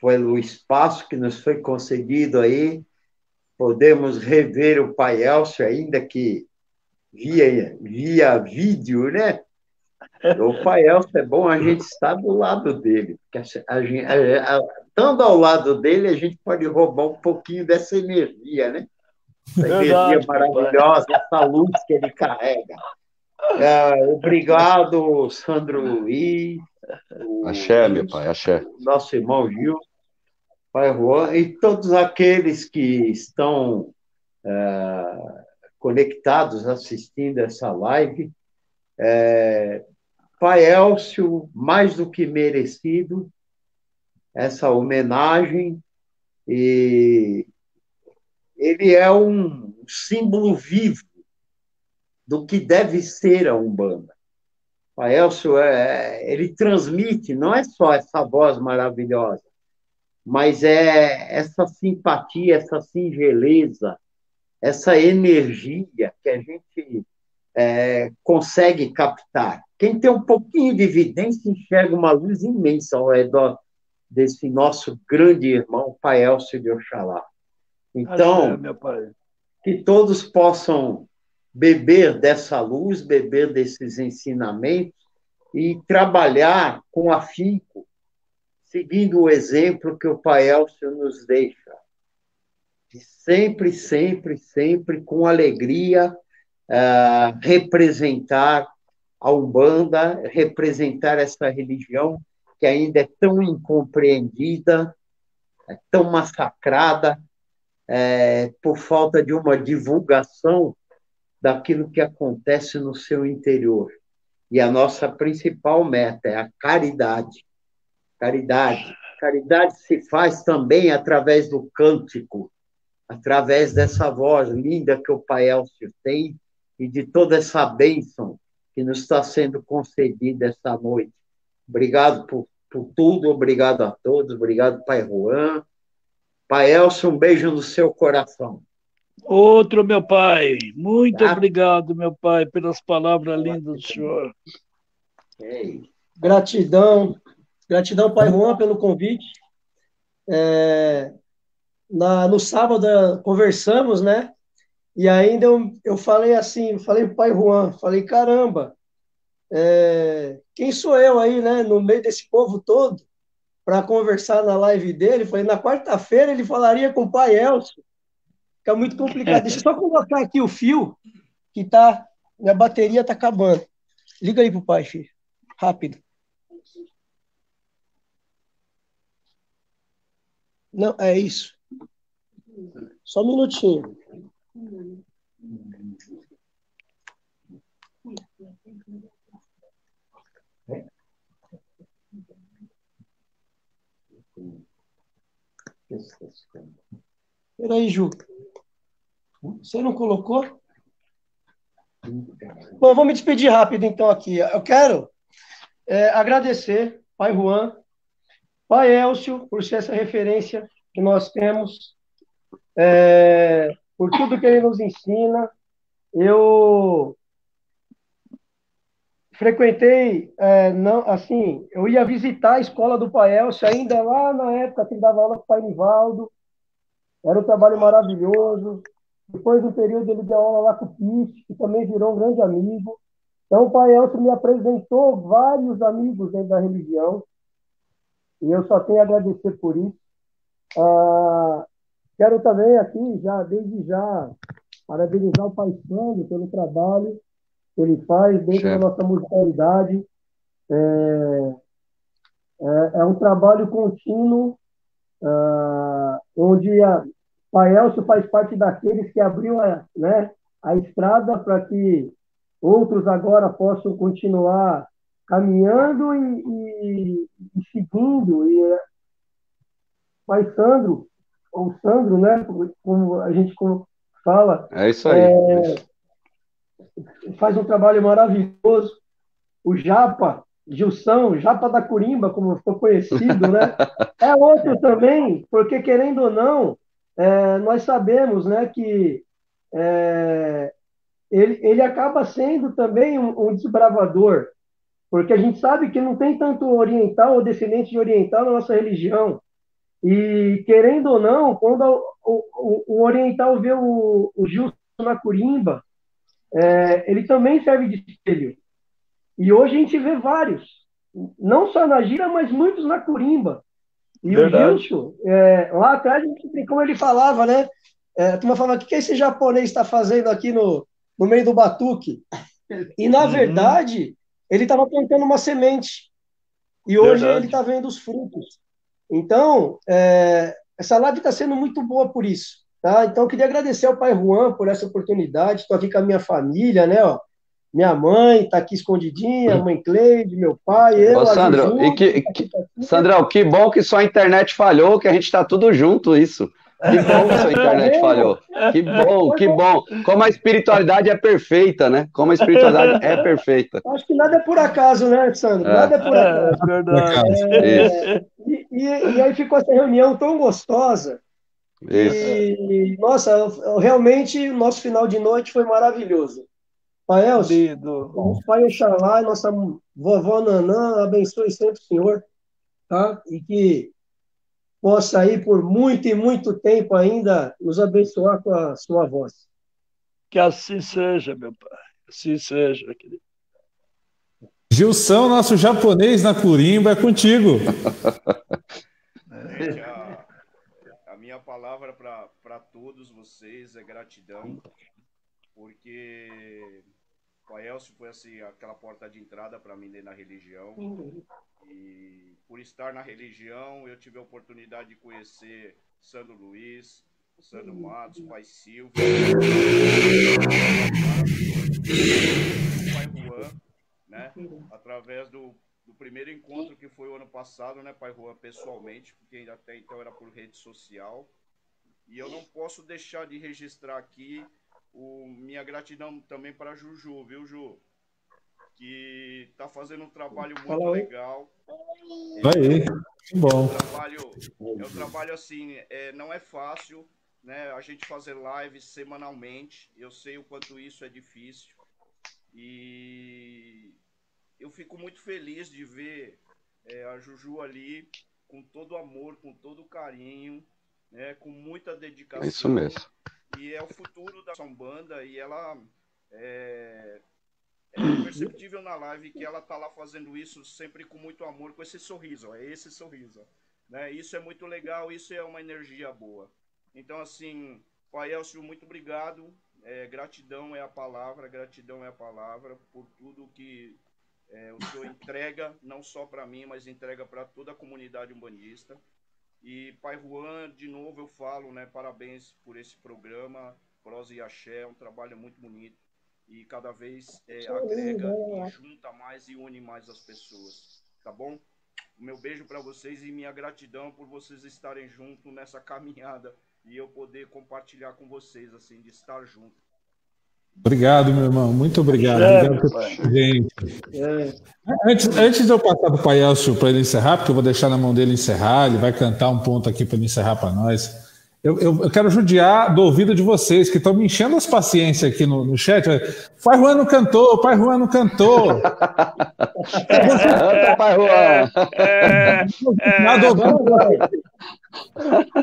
pelo espaço que nos foi concedido aí. Podemos rever o Pai Elcio, ainda que via, via vídeo, né? O Pai Elcio é bom a gente estar do lado dele, porque a gente, a- a- estando ao lado dele, a gente pode roubar um pouquinho dessa energia, né? Essa Verdade, energia maravilhosa, essa luz que ele carrega. É, obrigado, Sandro Luiz, o Axé, meu pai, axé. nosso irmão Gil, Pai Juan, e todos aqueles que estão é, conectados assistindo essa live. É, Pai Elcio, mais do que merecido, essa homenagem, e ele é um símbolo vivo do que deve ser a Umbanda. O Elcio, é, ele transmite, não é só essa voz maravilhosa, mas é essa simpatia, essa singeleza, essa energia que a gente é, consegue captar. Quem tem um pouquinho de evidência enxerga uma luz imensa ao redor desse nosso grande irmão, Pai Elcio de Oxalá. Então, que todos possam beber dessa luz, beber desses ensinamentos e trabalhar com afinco, seguindo o exemplo que o Pai Elcio nos deixa. Sempre, sempre, sempre, com alegria, uh, representar a Umbanda, representar essa religião que ainda é tão incompreendida, é tão massacrada, é, por falta de uma divulgação daquilo que acontece no seu interior. E a nossa principal meta é a caridade. Caridade. Caridade se faz também através do cântico, através dessa voz linda que o Pai Elcio tem e de toda essa bênção que nos está sendo concedida esta noite. Obrigado por, por tudo, obrigado a todos, obrigado, Pai Juan. Pai Elcio, um beijo no seu coração. Outro, meu pai. Muito tá. obrigado, meu pai, pelas palavras lindas do senhor. Gratidão. Gratidão, pai Juan, pelo convite. É, na, no sábado conversamos, né? E ainda eu, eu falei assim, falei para o pai Juan, falei, caramba, é, quem sou eu aí, né, no meio desse povo todo, para conversar na live dele? Falei, na quarta-feira ele falaria com o pai Elcio. Fica muito complicado. Deixa eu só colocar aqui o fio, que tá. Minha bateria tá acabando. Liga aí pro pai, filho. Rápido. Não, é isso. Só um minutinho. Peraí, Ju. Você não colocou? Bom, vou me despedir rápido então aqui. Eu quero é, agradecer, Pai Juan, Pai Elcio, por ser essa referência que nós temos, é, por tudo que ele nos ensina. Eu frequentei, é, não, assim, eu ia visitar a escola do Pai Elcio ainda lá na época que ele dava aula com o Pai Nivaldo. Era um trabalho maravilhoso. Depois do período ele deu aula lá com o Pete, que também virou um grande amigo. Então o Pai Elcio me apresentou vários amigos dentro da religião. E eu só tenho a agradecer por isso. Ah, quero também aqui, já desde já, parabenizar o Pai Sandro pelo trabalho que ele faz dentro da nossa musicalidade. É, é, é um trabalho contínuo, ah, onde a, Pai Elcio faz parte daqueles que abriu a, né, a estrada para que outros agora possam continuar caminhando e, e, e seguindo. E, é, Pai Sandro, ou Sandro, né, como a gente fala. É isso aí. É, faz um trabalho maravilhoso. O Japa, Gilson, Japa da Curimba, como ficou conhecido, né? É outro também, porque querendo ou não, é, nós sabemos né, que é, ele, ele acaba sendo também um, um, desbravador, porque a gente sabe que não tem tanto oriental ou descendente de oriental na nossa religião. E, querendo ou não, quando o, o, o oriental vê o, o Gilson na Curimba, é, ele também serve de espelho. E hoje a gente vê vários, não só na gira, mas muitos na Curimba. E Verdade. o Gilson, é, lá atrás, como ele falava, né? É, a turma falava, o que esse japonês está fazendo aqui no, no meio do batuque? E, na uhum. verdade, ele estava plantando uma semente. E hoje Verdade. ele está vendo os frutos. Então, é, essa live está sendo muito boa por isso. Tá? Então, eu queria agradecer ao pai Juan por essa oportunidade. Estou aqui com a minha família, né? Ó, minha mãe está aqui escondidinha, a mãe Cleide, meu pai, eu. Ô, Sandro, e que, que, Sandrão, que bom que sua internet falhou, que a gente está tudo junto, isso. Que bom que sua internet falhou. Que bom, que bom. Como a espiritualidade é perfeita, né? Como a espiritualidade é perfeita. Acho que nada é por acaso, né, Sandro? É. Nada é por acaso. É verdade. É, e, e, e, aí ficou essa reunião tão gostosa. Isso. E, nossa, realmente, o nosso final de noite foi maravilhoso. Pai Elcio, o Pai Oxalá, nossa vovó Nanã, abençoe sempre o Senhor, tá? E que possa aí por muito e muito tempo ainda nos abençoar com a sua voz. Que assim seja, meu pai. Assim seja, querido. Gilson, nosso japonês na Curimba, é contigo. Gente, a, a minha palavra para todos vocês é gratidão, porque o Elcio foi assim, aquela porta de entrada para mim na religião. E por estar na religião, eu tive a oportunidade de conhecer Sandro Luiz, Sandro Matos, Pai Silva, Pai Juan, né? Através do, do primeiro encontro que foi o ano passado, né, Pai Juan, pessoalmente, porque até então era por rede social. E eu não posso deixar de registrar aqui o, minha gratidão também para Juju, viu, Ju? Que está fazendo um trabalho muito Fala legal. Aí, bom. É um trabalho, é um trabalho assim, é, não é fácil, né? A gente fazer lives semanalmente. Eu sei o quanto isso é difícil. E eu fico muito feliz de ver é, a Juju ali com todo amor, com todo carinho, né? Com muita dedicação. É isso mesmo. E é o futuro da Sambanda e ela é, é perceptível na live que ela tá lá fazendo isso sempre com muito amor, com esse sorriso, é esse sorriso, né? Isso é muito legal, isso é uma energia boa. Então, assim, Pai Elcio, muito obrigado. É, gratidão é a palavra, gratidão é a palavra por tudo que é, o senhor entrega, não só para mim, mas entrega para toda a comunidade umbandista. E Pai Juan, de novo eu falo, né, parabéns por esse programa, Prosa e Axé, é um trabalho muito bonito e cada vez é, agrega e junta mais e une mais as pessoas, tá bom? O meu beijo para vocês e minha gratidão por vocês estarem junto nessa caminhada e eu poder compartilhar com vocês, assim, de estar junto. Obrigado, meu irmão. Muito obrigado. É, obrigado gente. Antes, antes de eu passar para o Pai Elcio para ele encerrar, porque eu vou deixar na mão dele encerrar, ele vai cantar um ponto aqui para ele encerrar para nós. Eu, eu, eu, quero judiar do ouvido de vocês que estão me enchendo as paciências aqui no, no chat. Pai Juan não cantou, Pai Juan não cantou. Canta, Pai Juan.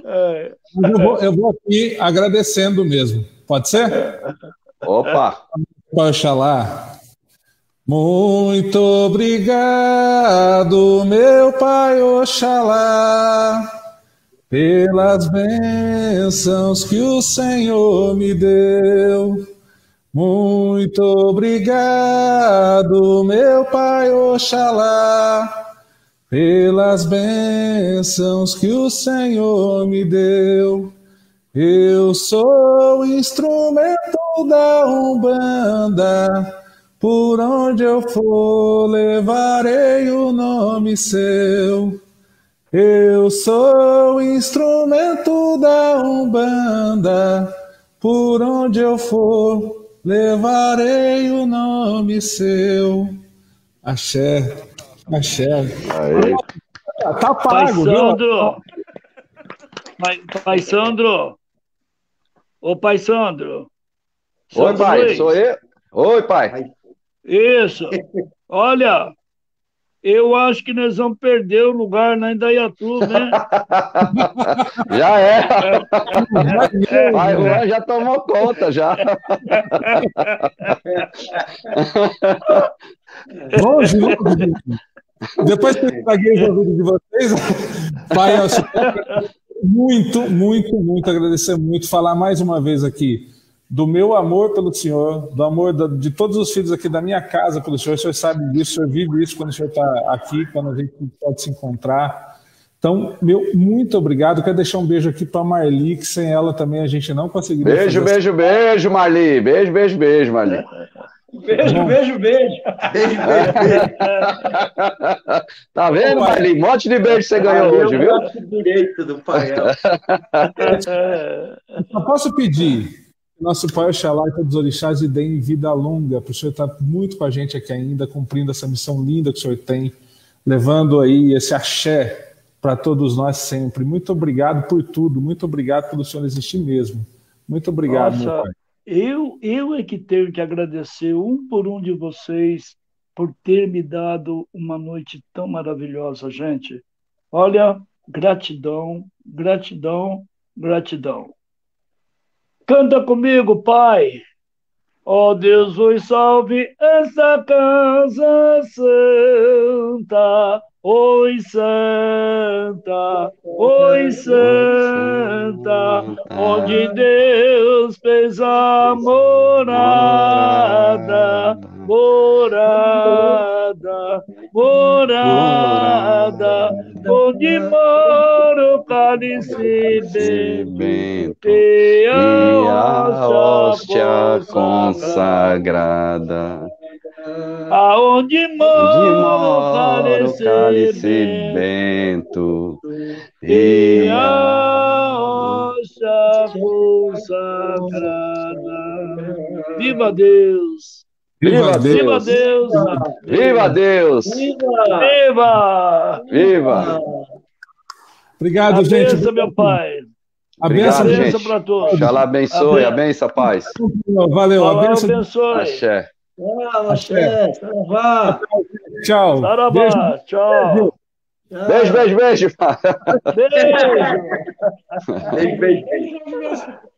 É, eu, vou, eu vou aqui agradecendo mesmo. Pode ser? Opa! Oxalá. Muito obrigado, meu Pai Oxalá, pelas bênçãos que o Senhor me deu. Muito obrigado, meu Pai Oxalá, pelas bênçãos que o Senhor me deu. Eu sou instrumento da Umbanda, por onde eu for levarei o nome seu. Eu sou instrumento da Umbanda, por onde eu for levarei o nome seu. Axé, axé. Aí. Tá pago, Pai Sandro, Pai, pai Sandro, ô Pai Sandro. Oi, pai, Luiz. sou eu. Oi, pai. Isso. Olha, eu acho que nós vamos perder o lugar na Indaiatu, né? Já é. Pai Juan já tomou conta, já. Longe, longe. Depois que eu estraguei os ouvidos de vocês, pai, Elcio, muito, muito, muito agradecer muito, falar mais uma vez aqui do meu amor pelo Senhor, do amor da- de todos os filhos aqui da minha casa pelo Senhor. O Senhor sabe disso, o Senhor vive isso quando o Senhor está aqui, quando a gente pode se encontrar. Então, meu muito obrigado. Quero deixar um beijo aqui para Marli, que sem ela também a gente não conseguiria. Beijo, fazer beijo, beijo, Marli. Beijo, beijo, beijo, Marli. Beijo, beijo, beijo. Beijo, beijo, beijo. Tá vendo, Marli? Um monte de beijo você ganhou Valeu, hoje, viu? direito do pai. Só posso pedir que nosso Pai Oxalá e todos os orixás lhe deem vida longa, para o Senhor estar muito com a gente aqui ainda, cumprindo essa missão linda que o Senhor tem, levando aí esse axé para todos nós sempre. Muito obrigado por tudo, muito obrigado pelo Senhor existir mesmo. Muito obrigado, meu Nossa, Pai. Eu, eu é que tenho que agradecer um por um de vocês por ter me dado uma noite tão maravilhosa, gente. Olha, gratidão, gratidão, gratidão. Canta comigo, pai. Ó Deus, vos salve esta casa santa, oi santa, oi santa, onde Deus fez a morada, morada, morada, onde mora o cálice bento e a hóstia consagrada. Aonde mora o cálice bento e a hóstia consagrada. Viva Deus! Viva Deus! Viva Deus! Viva Deus! Viva! Viva! Obrigado, a gente. Benção, meu pai. A Obrigado, benção, gente. para todos. Oxalá abençoe, a benção, paz. Valeu, a benção. abençoe. Axé. Ah, axé, saravá. Tchau. Saravá, tchau. Beijo, beijo, beijo. Beijo. Beijo, beijo. Beijo, beijo.